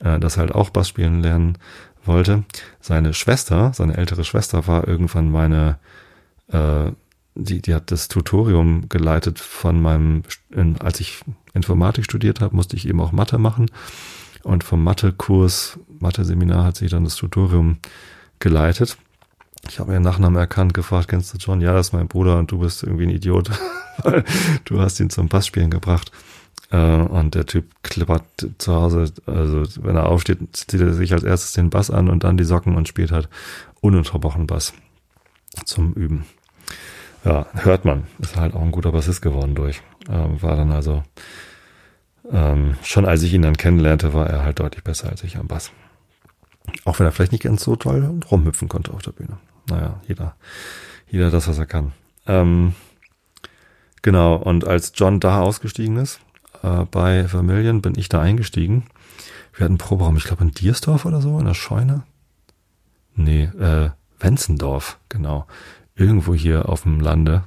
äh, dass er halt auch Bass spielen lernen wollte. Seine Schwester, seine ältere Schwester war irgendwann meine, äh, die, die hat das Tutorium geleitet von meinem, in, als ich Informatik studiert habe, musste ich eben auch Mathe machen. Und vom Mathe-Kurs, Mathe-Seminar hat sich dann das Tutorium geleitet. Ich habe ihren Nachnamen erkannt, gefragt, kennst du John? Ja, das ist mein Bruder und du bist irgendwie ein Idiot, weil du hast ihn zum Bassspielen gebracht. Äh, und der Typ klippert zu Hause, also wenn er aufsteht, zieht er sich als erstes den Bass an und dann die Socken und spielt halt ununterbrochen Bass zum Üben. Ja, hört man. Ist halt auch ein guter Bassist geworden durch. Äh, war dann also, ähm, schon als ich ihn dann kennenlernte, war er halt deutlich besser als ich am Bass. Auch wenn er vielleicht nicht ganz so toll rumhüpfen konnte auf der Bühne. Naja, jeder, jeder das, was er kann. Ähm, genau, und als John da ausgestiegen ist, äh, bei Vermillion, bin ich da eingestiegen. Wir hatten einen Proberaum, ich glaube in Diersdorf oder so, in der Scheune. Nee, äh, Wenzendorf, genau. Irgendwo hier auf dem Lande,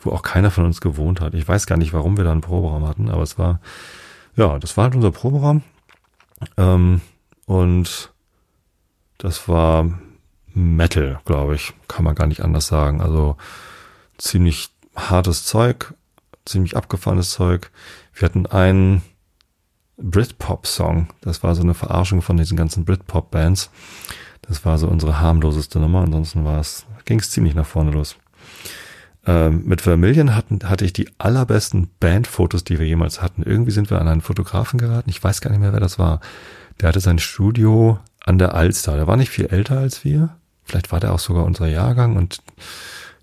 wo auch keiner von uns gewohnt hat. Ich weiß gar nicht, warum wir da einen Proberaum hatten, aber es war, ja, das war halt unser Proberaum. Ähm, und das war Metal, glaube ich. Kann man gar nicht anders sagen. Also ziemlich hartes Zeug, ziemlich abgefahrenes Zeug. Wir hatten einen Britpop-Song. Das war so eine Verarschung von diesen ganzen Britpop-Bands. Das war so unsere harmloseste Nummer. Ansonsten war es, ging es ziemlich nach vorne los. Ähm, mit Vermillion hatten, hatte ich die allerbesten Bandfotos, die wir jemals hatten. Irgendwie sind wir an einen Fotografen geraten. Ich weiß gar nicht mehr, wer das war. Der hatte sein Studio an der Alster. Der war nicht viel älter als wir. Vielleicht war der auch sogar unser Jahrgang und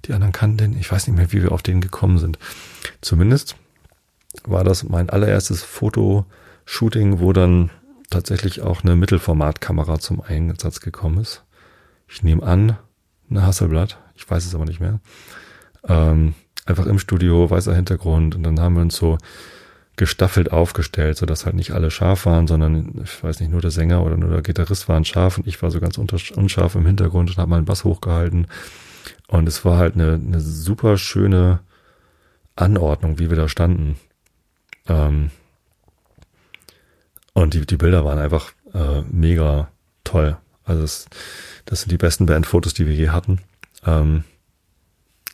die anderen kannten den. Ich weiß nicht mehr, wie wir auf den gekommen sind. Zumindest war das mein allererstes Fotoshooting, wo dann tatsächlich auch eine Mittelformatkamera zum Einsatz gekommen ist. Ich nehme an, eine Hasselblatt. Ich weiß es aber nicht mehr. Ähm, einfach im Studio, weißer Hintergrund und dann haben wir uns so gestaffelt aufgestellt, so dass halt nicht alle scharf waren, sondern ich weiß nicht, nur der Sänger oder nur der Gitarrist waren scharf und ich war so ganz unscharf im Hintergrund und habe meinen Bass hochgehalten. Und es war halt eine, eine super schöne Anordnung, wie wir da standen. Ähm und die, die Bilder waren einfach äh, mega toll. Also es, das sind die besten Bandfotos, die wir je hatten. Ähm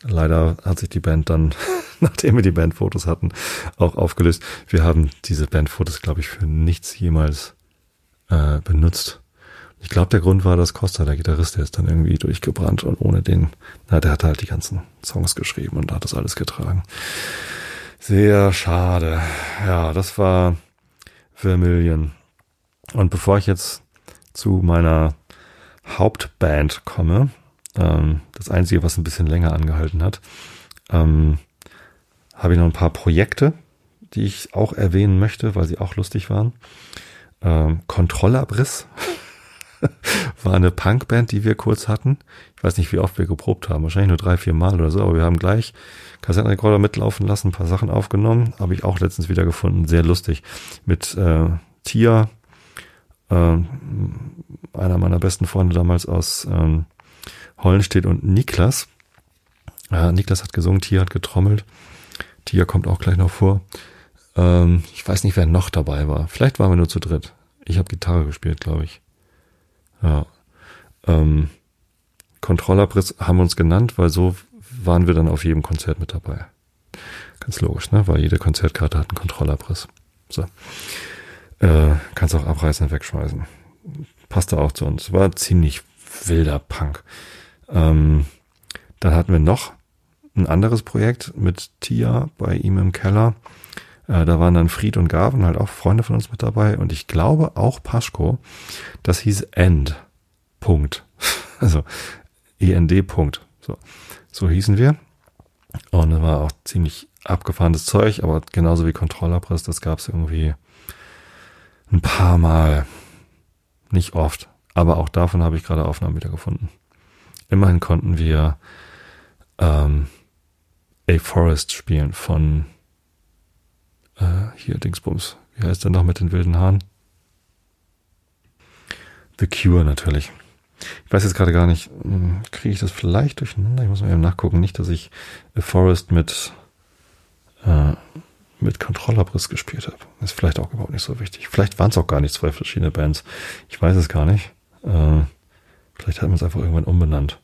leider hat sich die Band dann nachdem wir die Bandfotos hatten, auch aufgelöst. Wir haben diese Bandfotos, glaube ich, für nichts jemals äh, benutzt. Ich glaube, der Grund war, dass Costa, der Gitarrist, der ist dann irgendwie durchgebrannt und ohne den, na, der hat halt die ganzen Songs geschrieben und hat das alles getragen. Sehr schade. Ja, das war Vermillion. Und bevor ich jetzt zu meiner Hauptband komme, ähm, das einzige, was ein bisschen länger angehalten hat, ähm, habe ich noch ein paar Projekte, die ich auch erwähnen möchte, weil sie auch lustig waren. Ähm, Kontrollabriss war eine Punkband, die wir kurz hatten. Ich weiß nicht, wie oft wir geprobt haben. Wahrscheinlich nur drei, vier Mal oder so. Aber wir haben gleich Kassettenrekorder mitlaufen lassen, ein paar Sachen aufgenommen. Habe ich auch letztens wieder gefunden. Sehr lustig. Mit äh, Tia, äh, einer meiner besten Freunde damals aus ähm, Hollenstedt und Niklas. Äh, Niklas hat gesungen, Tia hat getrommelt. Tia kommt auch gleich noch vor. Ähm, ich weiß nicht, wer noch dabei war. Vielleicht waren wir nur zu dritt. Ich habe Gitarre gespielt, glaube ich. Ja. Ähm, Kontrollabriss haben wir uns genannt, weil so waren wir dann auf jedem Konzert mit dabei. Ganz logisch, ne? Weil jede Konzertkarte hat einen Kontrollabriss. So. Äh, kannst auch abreißen und wegschmeißen. Passte auch zu uns. War ziemlich wilder Punk. Ähm, dann hatten wir noch ein anderes Projekt mit Tia bei ihm im Keller. Äh, da waren dann Fried und Gaven, halt auch Freunde von uns mit dabei. Und ich glaube auch Paschko. Das hieß End. Punkt. Also END. Punkt. So, so hießen wir. Und das war auch ziemlich abgefahrenes Zeug, aber genauso wie Kontrollabriss, das gab es irgendwie ein paar Mal. Nicht oft, Aber auch davon habe ich gerade Aufnahmen wieder gefunden. Immerhin konnten wir ähm, A Forest spielen von äh, hier Dingsbums. Wie heißt der noch mit den wilden Haaren? The Cure natürlich. Ich weiß jetzt gerade gar nicht, hm, kriege ich das vielleicht durcheinander? Ich muss mal eben nachgucken. Nicht, dass ich A Forest mit, äh, mit Kontrollabriss gespielt habe. Ist vielleicht auch überhaupt nicht so wichtig. Vielleicht waren es auch gar nicht zwei verschiedene Bands. Ich weiß es gar nicht. Äh, vielleicht hat man es einfach irgendwann umbenannt.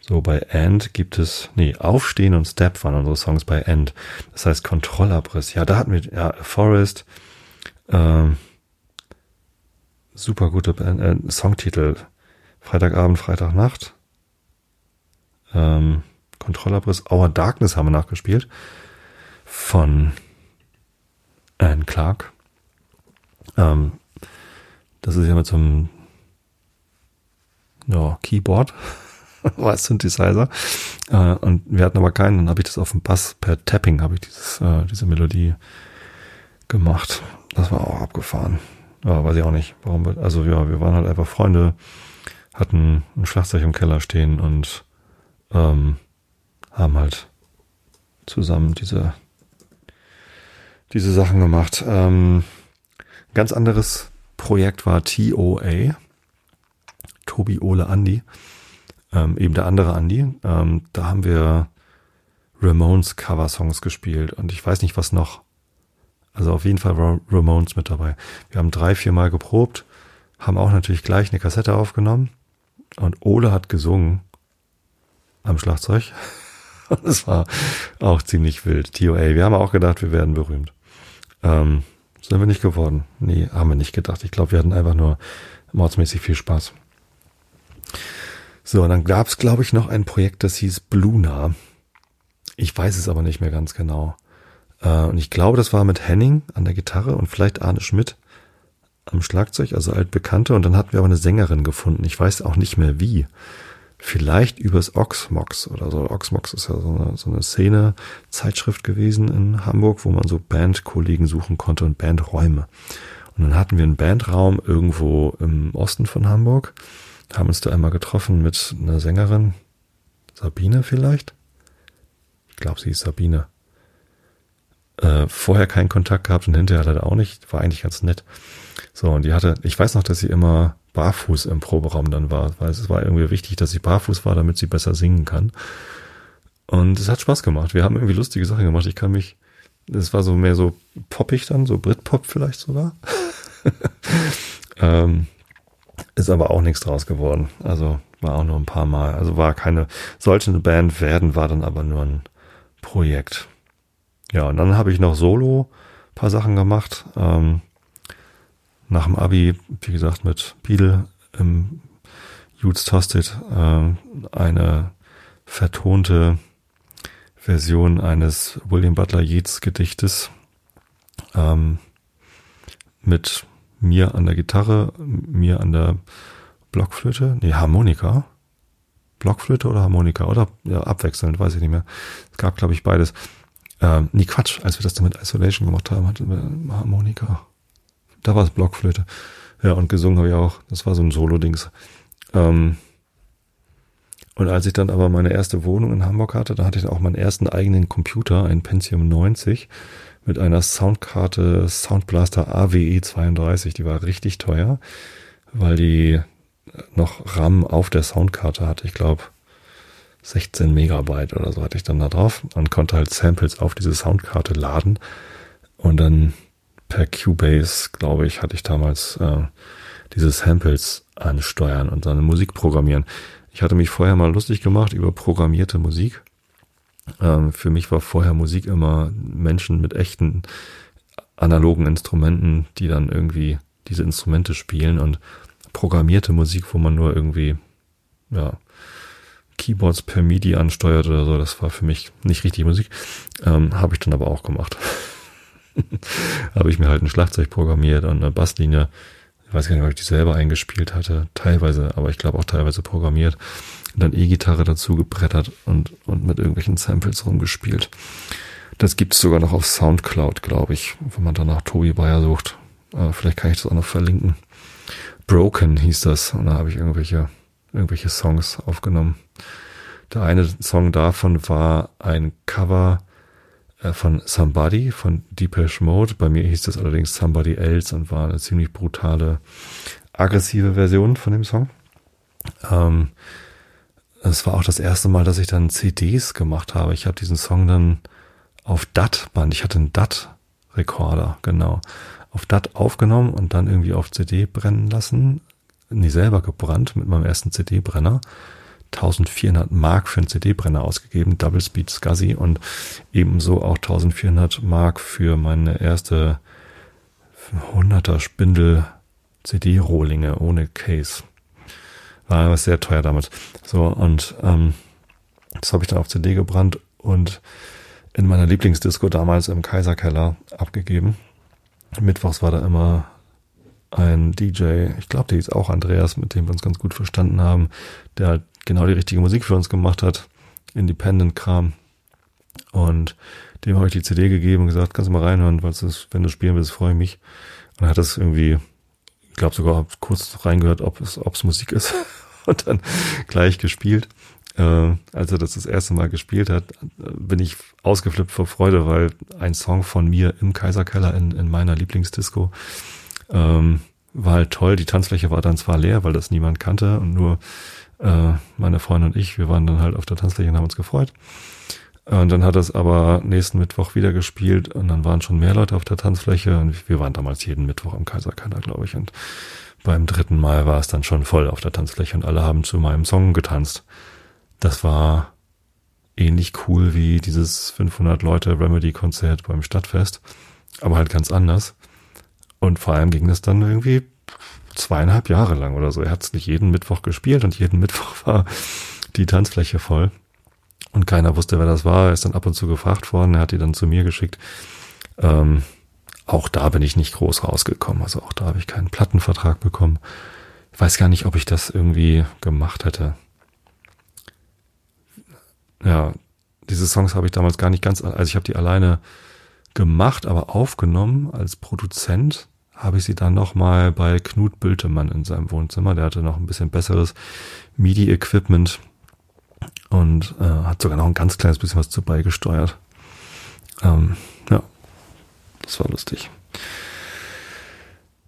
So, bei End gibt es, nee, Aufstehen und Step waren unsere Songs bei End. Das heißt Kontrollabriss. Ja, da hatten wir, ja, Forest, ähm, super gute äh, Songtitel. Freitagabend, Freitagnacht. Ähm, Kontrollabriss. Our Darkness haben wir nachgespielt. Von Anne Clark. Ähm, das ist ja mit so einem ja, Keyboard. war Synthesizer. Äh, und wir hatten aber keinen. Dann habe ich das auf dem Bass per Tapping habe ich dieses, äh, diese Melodie gemacht. Das war auch abgefahren. Ja, weiß ich auch nicht. Warum wir, also ja, wir waren halt einfach Freunde, hatten ein Schlagzeug im Keller stehen und ähm, haben halt zusammen diese, diese Sachen gemacht. Ähm, ganz anderes Projekt war TOA. Tobi Ole Andi. Ähm, eben der andere Andi. Ähm, da haben wir Ramones Cover-Songs gespielt und ich weiß nicht, was noch. Also auf jeden Fall Ramones mit dabei. Wir haben drei, vier Mal geprobt, haben auch natürlich gleich eine Kassette aufgenommen und Ole hat gesungen am Schlagzeug. Es war auch ziemlich wild. TOA. Wir haben auch gedacht, wir werden berühmt. Ähm, sind wir nicht geworden. Nee, haben wir nicht gedacht. Ich glaube, wir hatten einfach nur mordsmäßig viel Spaß. So, und dann gab es, glaube ich, noch ein Projekt, das hieß Bluna. Ich weiß es aber nicht mehr ganz genau. Äh, und ich glaube, das war mit Henning an der Gitarre und vielleicht Arne Schmidt am Schlagzeug, also altbekannte. Und dann hatten wir aber eine Sängerin gefunden. Ich weiß auch nicht mehr wie. Vielleicht übers Oxmox oder so. Oxmox ist ja so eine, so eine Szene-Zeitschrift gewesen in Hamburg, wo man so Bandkollegen suchen konnte und Bandräume. Und dann hatten wir einen Bandraum irgendwo im Osten von Hamburg, haben uns da einmal getroffen mit einer Sängerin, Sabine vielleicht. Ich glaube, sie ist Sabine. Äh, vorher keinen Kontakt gehabt und hinterher leider auch nicht. War eigentlich ganz nett. So, und die hatte, ich weiß noch, dass sie immer barfuß im Proberaum dann war, weil es war irgendwie wichtig, dass sie barfuß war, damit sie besser singen kann. Und es hat Spaß gemacht. Wir haben irgendwie lustige Sachen gemacht. Ich kann mich, es war so mehr so poppig dann, so Britpop vielleicht sogar. ähm, ist aber auch nichts draus geworden. Also war auch nur ein paar Mal. Also war keine, sollte eine Band werden, war dann aber nur ein Projekt. Ja, und dann habe ich noch solo paar Sachen gemacht. Ähm, nach dem Abi, wie gesagt, mit Beadle im Jude's Tosted äh, eine vertonte Version eines William Butler Yeats Gedichtes ähm, mit mir an der Gitarre, mir an der Blockflöte, nee, Harmonika. Blockflöte oder Harmonika oder ja, abwechselnd, weiß ich nicht mehr. Es gab, glaube ich, beides. Ähm, nee, Quatsch, als wir das dann mit Isolation gemacht haben, hatten wir Harmonika. Da war es Blockflöte. Ja, und gesungen habe ich auch. Das war so ein Solo-Dings. Ähm, und als ich dann aber meine erste Wohnung in Hamburg hatte, da hatte ich auch meinen ersten eigenen Computer, einen Pentium 90 mit einer Soundkarte Soundblaster AWE 32. Die war richtig teuer, weil die noch RAM auf der Soundkarte hatte. Ich glaube 16 Megabyte oder so hatte ich dann da drauf und konnte halt Samples auf diese Soundkarte laden und dann per Cubase, glaube ich, hatte ich damals äh, diese Samples ansteuern und seine Musik programmieren. Ich hatte mich vorher mal lustig gemacht über programmierte Musik. Ähm, für mich war vorher Musik immer Menschen mit echten analogen Instrumenten, die dann irgendwie diese Instrumente spielen und programmierte Musik, wo man nur irgendwie ja Keyboards per MIDI ansteuert oder so, das war für mich nicht richtig Musik. Ähm, Habe ich dann aber auch gemacht. habe ich mir halt ein Schlagzeug programmiert und eine Basslinie. Ich weiß gar nicht, ob ich die selber eingespielt hatte. Teilweise, aber ich glaube auch teilweise programmiert. Und dann E-Gitarre dazu gebrettert und, und mit irgendwelchen Samples rumgespielt. Das gibt es sogar noch auf Soundcloud, glaube ich, wenn man danach Tobi Bayer sucht. Äh, vielleicht kann ich das auch noch verlinken. Broken hieß das. Und da habe ich irgendwelche, irgendwelche Songs aufgenommen. Der eine Song davon war ein Cover von Somebody von Depeche Mode. Bei mir hieß das allerdings Somebody Else und war eine ziemlich brutale, aggressive Version von dem Song. Ähm, es war auch das erste Mal, dass ich dann CDs gemacht habe. Ich habe diesen Song dann auf DAT-Band, ich hatte einen DAT-Rekorder, genau, auf DAT aufgenommen und dann irgendwie auf CD brennen lassen. Nie selber gebrannt mit meinem ersten CD-Brenner. 1400 Mark für einen CD-Brenner ausgegeben, Double Speed SCSI und ebenso auch 1400 Mark für meine erste 100er Spindel CD-Rohlinge ohne Case. War sehr teuer damals. So, und ähm, das habe ich dann auf CD gebrannt und in meiner Lieblingsdisco damals im Kaiserkeller abgegeben. Mittwochs war da immer ein DJ, ich glaube, der ist auch Andreas, mit dem wir uns ganz gut verstanden haben, der halt genau die richtige Musik für uns gemacht hat. Independent-Kram. Und dem habe ich die CD gegeben und gesagt, kannst du mal reinhören, weil es, wenn du spielen willst, freue ich mich. Und hat das irgendwie, ich glaube sogar kurz reingehört, ob es, ob es Musik ist. und dann gleich gespielt. Äh, als er das das erste Mal gespielt hat, bin ich ausgeflippt vor Freude, weil ein Song von mir im Kaiserkeller in, in meiner Lieblingsdisco ähm, war halt toll. Die Tanzfläche war dann zwar leer, weil das niemand kannte und nur äh, meine Freundin und ich, wir waren dann halt auf der Tanzfläche und haben uns gefreut. Und dann hat es aber nächsten Mittwoch wieder gespielt und dann waren schon mehr Leute auf der Tanzfläche und wir waren damals jeden Mittwoch im Kaiserkeller, glaube ich. Und beim dritten Mal war es dann schon voll auf der Tanzfläche und alle haben zu meinem Song getanzt. Das war ähnlich cool wie dieses 500 Leute Remedy Konzert beim Stadtfest, aber halt ganz anders. Und vor allem ging es dann irgendwie zweieinhalb Jahre lang oder so. Er hat es nicht jeden Mittwoch gespielt und jeden Mittwoch war die Tanzfläche voll. Und keiner wusste, wer das war. Er ist dann ab und zu gefragt worden. Er hat die dann zu mir geschickt. Ähm, auch da bin ich nicht groß rausgekommen. Also auch da habe ich keinen Plattenvertrag bekommen. Ich weiß gar nicht, ob ich das irgendwie gemacht hätte. Ja, diese Songs habe ich damals gar nicht ganz, also ich habe die alleine gemacht, aber aufgenommen als Produzent habe ich sie dann nochmal bei Knut Bültemann in seinem Wohnzimmer. Der hatte noch ein bisschen besseres MIDI-Equipment und äh, hat sogar noch ein ganz kleines bisschen was zu beigesteuert. Ähm, ja, das war lustig.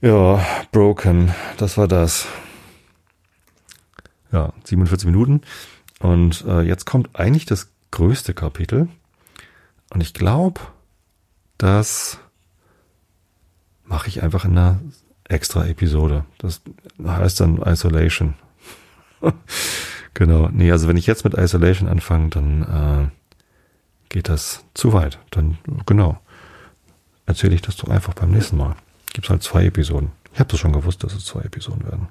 Ja, Broken, das war das. Ja, 47 Minuten. Und äh, jetzt kommt eigentlich das größte Kapitel. Und ich glaube, das mache ich einfach in einer extra Episode. Das heißt dann Isolation. genau. Nee, also wenn ich jetzt mit Isolation anfange, dann äh, geht das zu weit. Dann, genau. Erzähle ich das doch einfach beim nächsten Mal. Gibt es halt zwei Episoden. Ich habe das schon gewusst, dass es zwei Episoden werden.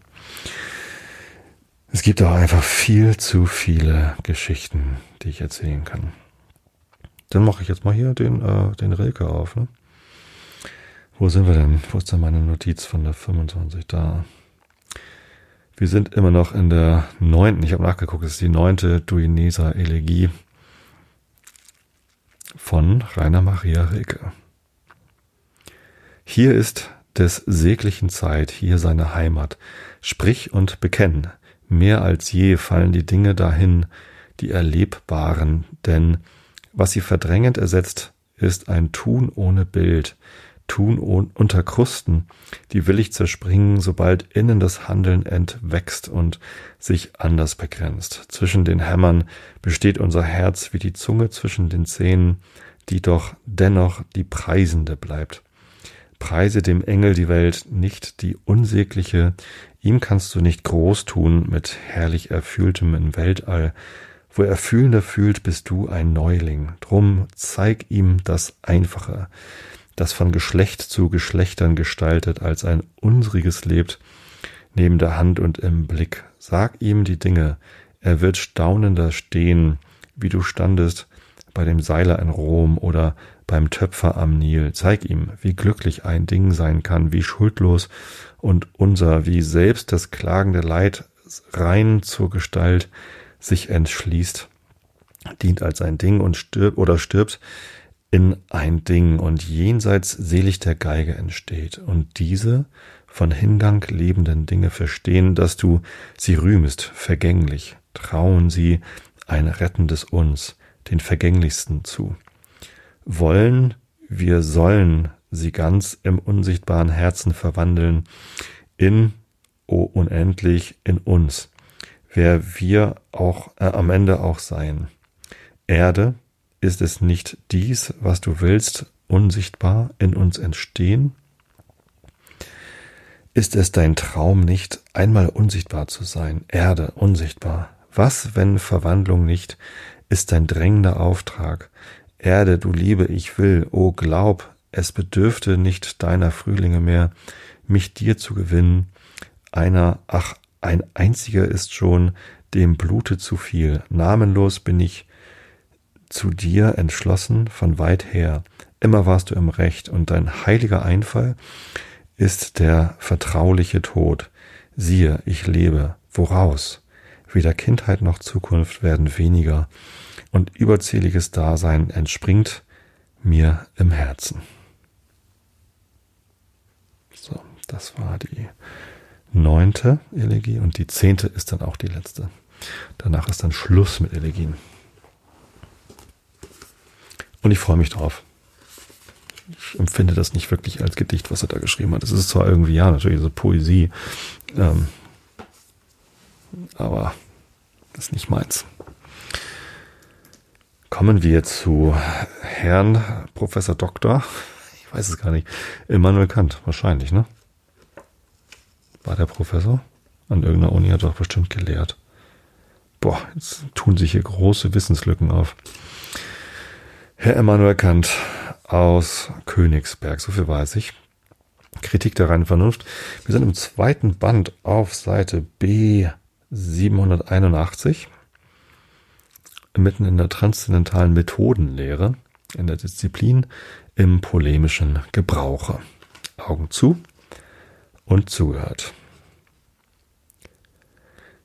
Es gibt auch einfach viel zu viele Geschichten, die ich erzählen kann. Dann mache ich jetzt mal hier den, äh, den Rilke auf. Ne? Wo sind wir denn? Wo ist denn meine Notiz von der 25? Da. Wir sind immer noch in der neunten, ich habe nachgeguckt, es ist die neunte Duineser Elegie von Rainer Maria Rilke. Hier ist des säglichen Zeit, hier seine Heimat. Sprich und bekenn, mehr als je fallen die Dinge dahin, die erlebbaren, denn was sie verdrängend ersetzt, ist ein Tun ohne Bild, Tun unter Krusten, die willig zerspringen, sobald innen das Handeln entwächst und sich anders begrenzt. Zwischen den Hämmern besteht unser Herz wie die Zunge zwischen den Zähnen, die doch dennoch die Preisende bleibt. Preise dem Engel die Welt, nicht die unsägliche, ihm kannst du nicht groß tun mit herrlich erfühltem im Weltall, wo er fühlender fühlt, bist du ein Neuling. Drum zeig ihm das Einfache, das von Geschlecht zu Geschlechtern gestaltet als ein unsriges lebt, neben der Hand und im Blick. Sag ihm die Dinge, er wird staunender stehen, wie du standest bei dem Seiler in Rom oder beim Töpfer am Nil. Zeig ihm, wie glücklich ein Ding sein kann, wie schuldlos und unser, wie selbst das klagende Leid rein zur Gestalt sich entschließt, dient als ein Ding und stirbt oder stirbt in ein Ding und jenseits selig der Geige entsteht. Und diese von Hingang lebenden Dinge verstehen, dass du sie rühmest, vergänglich, trauen sie ein rettendes Uns, den Vergänglichsten zu. Wollen, wir sollen sie ganz im unsichtbaren Herzen verwandeln, in, o oh unendlich, in uns, wer wir auch äh, am Ende auch sein. Erde, ist es nicht dies, was du willst, unsichtbar in uns entstehen? Ist es dein Traum nicht, einmal unsichtbar zu sein, Erde unsichtbar? Was, wenn Verwandlung nicht, ist dein drängender Auftrag? Erde, du Liebe, ich will, o glaub, es bedürfte nicht deiner Frühlinge mehr, mich dir zu gewinnen. Einer, ach, ein einziger ist schon, dem Blute zu viel. Namenlos bin ich zu dir entschlossen von weit her. Immer warst du im Recht und dein heiliger Einfall ist der vertrauliche Tod. Siehe, ich lebe. Woraus? Weder Kindheit noch Zukunft werden weniger und überzähliges Dasein entspringt mir im Herzen. So, das war die neunte Elegie und die zehnte ist dann auch die letzte. Danach ist dann Schluss mit Elegien. Und ich freue mich drauf. Ich empfinde das nicht wirklich als Gedicht, was er da geschrieben hat. Es ist zwar irgendwie, ja, natürlich so Poesie, ähm, aber das ist nicht meins. Kommen wir zu Herrn Professor Doktor, ich weiß es gar nicht, Immanuel Kant, wahrscheinlich, ne? War der Professor? An irgendeiner Uni hat er doch bestimmt gelehrt. Boah, jetzt tun sich hier große Wissenslücken auf. Herr Immanuel Kant aus Königsberg, so viel weiß ich. Kritik der reinen Vernunft. Wir sind im zweiten Band auf Seite B 781, mitten in der transzendentalen Methodenlehre, in der Disziplin im polemischen Gebrauche. Augen zu und zugehört.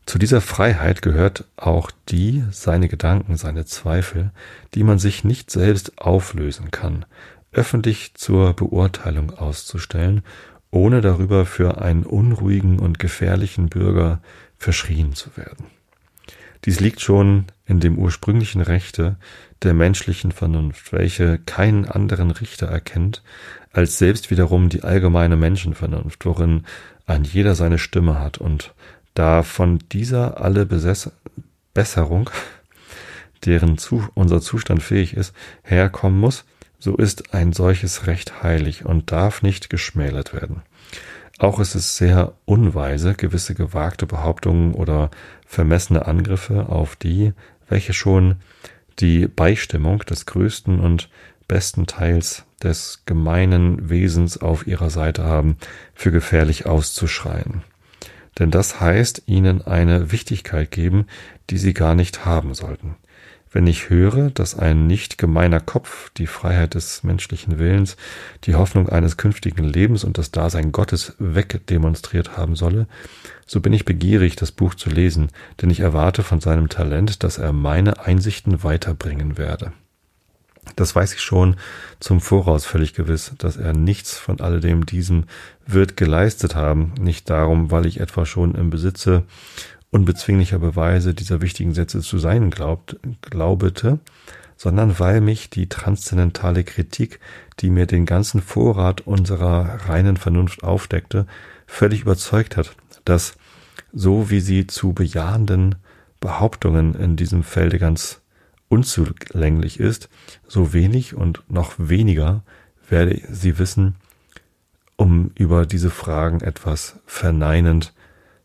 Zu dieser Freiheit gehört auch die, seine Gedanken, seine Zweifel, die man sich nicht selbst auflösen kann, öffentlich zur Beurteilung auszustellen, ohne darüber für einen unruhigen und gefährlichen Bürger verschrien zu werden. Dies liegt schon in dem ursprünglichen Rechte der menschlichen Vernunft, welche keinen anderen Richter erkennt, als selbst wiederum die allgemeine Menschenvernunft, worin ein jeder seine Stimme hat und da von dieser alle Besess Besserung, deren zu unser Zustand fähig ist, herkommen muss, so ist ein solches Recht heilig und darf nicht geschmälert werden. Auch ist es sehr unweise, gewisse gewagte Behauptungen oder vermessene Angriffe auf die, welche schon die Beistimmung des größten und besten Teils des gemeinen Wesens auf ihrer Seite haben, für gefährlich auszuschreien denn das heißt ihnen eine Wichtigkeit geben, die sie gar nicht haben sollten. Wenn ich höre, dass ein nicht gemeiner Kopf die Freiheit des menschlichen Willens, die Hoffnung eines künftigen Lebens und das Dasein Gottes wegdemonstriert haben solle, so bin ich begierig, das Buch zu lesen, denn ich erwarte von seinem Talent, dass er meine Einsichten weiterbringen werde. Das weiß ich schon zum Voraus völlig gewiss, dass er nichts von alledem diesem wird geleistet haben, nicht darum, weil ich etwa schon im Besitze unbezwinglicher Beweise dieser wichtigen Sätze zu sein glaubt, glaubete, sondern weil mich die transzendentale Kritik, die mir den ganzen Vorrat unserer reinen Vernunft aufdeckte, völlig überzeugt hat, dass, so wie sie zu bejahenden Behauptungen in diesem Felde ganz unzulänglich ist, so wenig und noch weniger werde sie wissen, um über diese Fragen etwas verneinend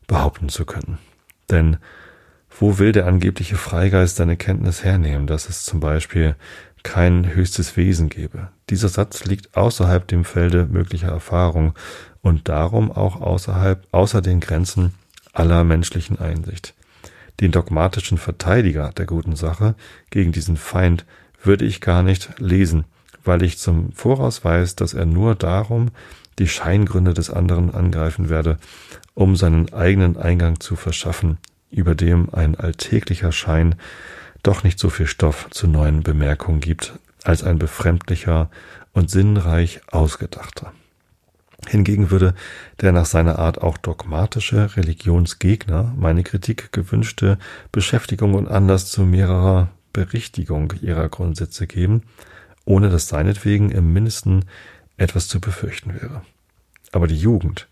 behaupten zu können. Denn wo will der angebliche Freigeist seine Kenntnis hernehmen, dass es zum Beispiel kein höchstes Wesen gebe? Dieser Satz liegt außerhalb dem Felde möglicher Erfahrung und darum auch außerhalb, außer den Grenzen aller menschlichen Einsicht. Den dogmatischen Verteidiger der guten Sache gegen diesen Feind würde ich gar nicht lesen, weil ich zum Voraus weiß, dass er nur darum die Scheingründe des anderen angreifen werde, um seinen eigenen Eingang zu verschaffen, über dem ein alltäglicher Schein doch nicht so viel Stoff zu neuen Bemerkungen gibt, als ein befremdlicher und sinnreich ausgedachter. Hingegen würde der nach seiner Art auch dogmatische Religionsgegner meine Kritik gewünschte Beschäftigung und Anlass zu mehrerer Berichtigung ihrer Grundsätze geben, ohne dass seinetwegen im mindesten etwas zu befürchten wäre. Aber die Jugend,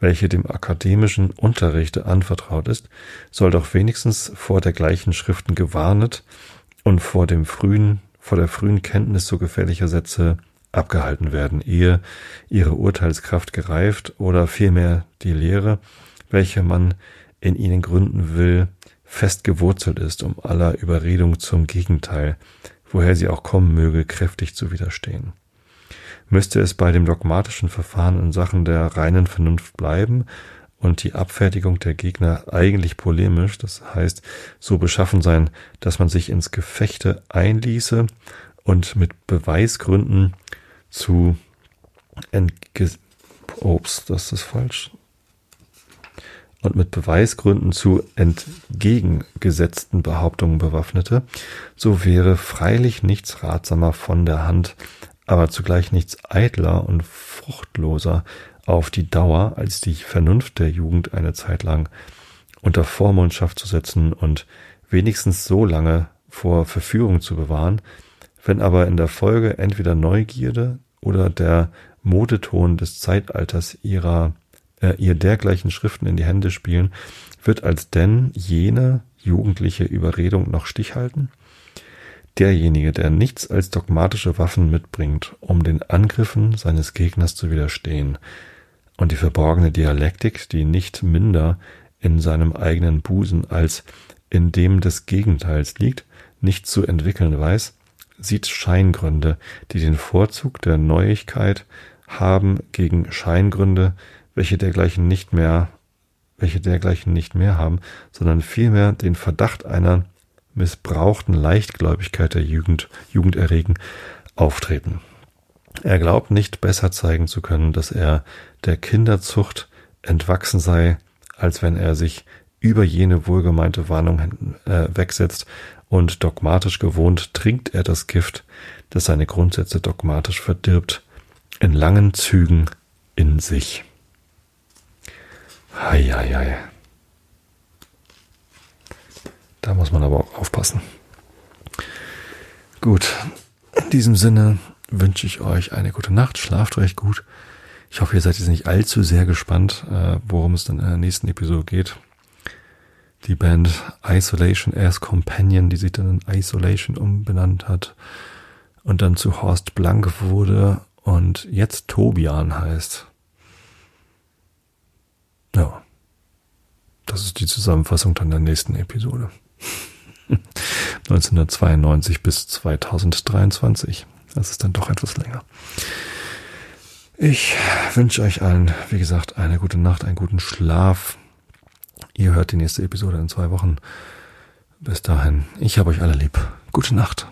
welche dem akademischen Unterrichte anvertraut ist, soll doch wenigstens vor der gleichen Schriften gewarnet und vor dem frühen, vor der frühen Kenntnis so gefährlicher Sätze abgehalten werden, ehe ihre Urteilskraft gereift oder vielmehr die Lehre, welche man in ihnen gründen will, fest gewurzelt ist, um aller Überredung zum Gegenteil, woher sie auch kommen möge, kräftig zu widerstehen. Müsste es bei dem dogmatischen Verfahren in Sachen der reinen Vernunft bleiben und die Abfertigung der Gegner eigentlich polemisch, das heißt so beschaffen sein, dass man sich ins Gefechte einließe und mit Beweisgründen zu entge Ups, das ist falsch. Und mit Beweisgründen zu entgegengesetzten Behauptungen bewaffnete, so wäre freilich nichts ratsamer von der Hand, aber zugleich nichts eitler und fruchtloser auf die Dauer, als die Vernunft der Jugend eine Zeit lang unter Vormundschaft zu setzen und wenigstens so lange vor Verführung zu bewahren, wenn aber in der Folge entweder Neugierde oder der Modeton des Zeitalters ihrer äh, ihr dergleichen Schriften in die Hände spielen, wird als denn jene jugendliche Überredung noch Stich halten? Derjenige, der nichts als dogmatische Waffen mitbringt, um den Angriffen seines Gegners zu widerstehen, und die verborgene Dialektik, die nicht minder in seinem eigenen Busen als in dem des Gegenteils liegt, nicht zu entwickeln weiß, sieht Scheingründe, die den Vorzug der Neuigkeit haben gegen Scheingründe, welche dergleichen nicht mehr, welche dergleichen nicht mehr haben, sondern vielmehr den Verdacht einer missbrauchten Leichtgläubigkeit der Jugend, Jugend erregen, auftreten. Er glaubt nicht besser zeigen zu können, dass er der Kinderzucht entwachsen sei, als wenn er sich über jene wohlgemeinte Warnung äh, wegsetzt und dogmatisch gewohnt trinkt er das Gift, das seine Grundsätze dogmatisch verdirbt, in langen Zügen in sich. Heieiei. Da muss man aber auch aufpassen. Gut, in diesem Sinne wünsche ich euch eine gute Nacht, schlaft recht gut. Ich hoffe, ihr seid jetzt nicht allzu sehr gespannt, äh, worum es dann in der nächsten Episode geht die Band Isolation as Companion, die sich dann in Isolation umbenannt hat und dann zu Horst Blank wurde und jetzt Tobian heißt. Ja. Das ist die Zusammenfassung dann der nächsten Episode. 1992 bis 2023. Das ist dann doch etwas länger. Ich wünsche euch allen, wie gesagt, eine gute Nacht, einen guten Schlaf. Ihr hört die nächste Episode in zwei Wochen. Bis dahin, ich habe euch alle lieb. Gute Nacht.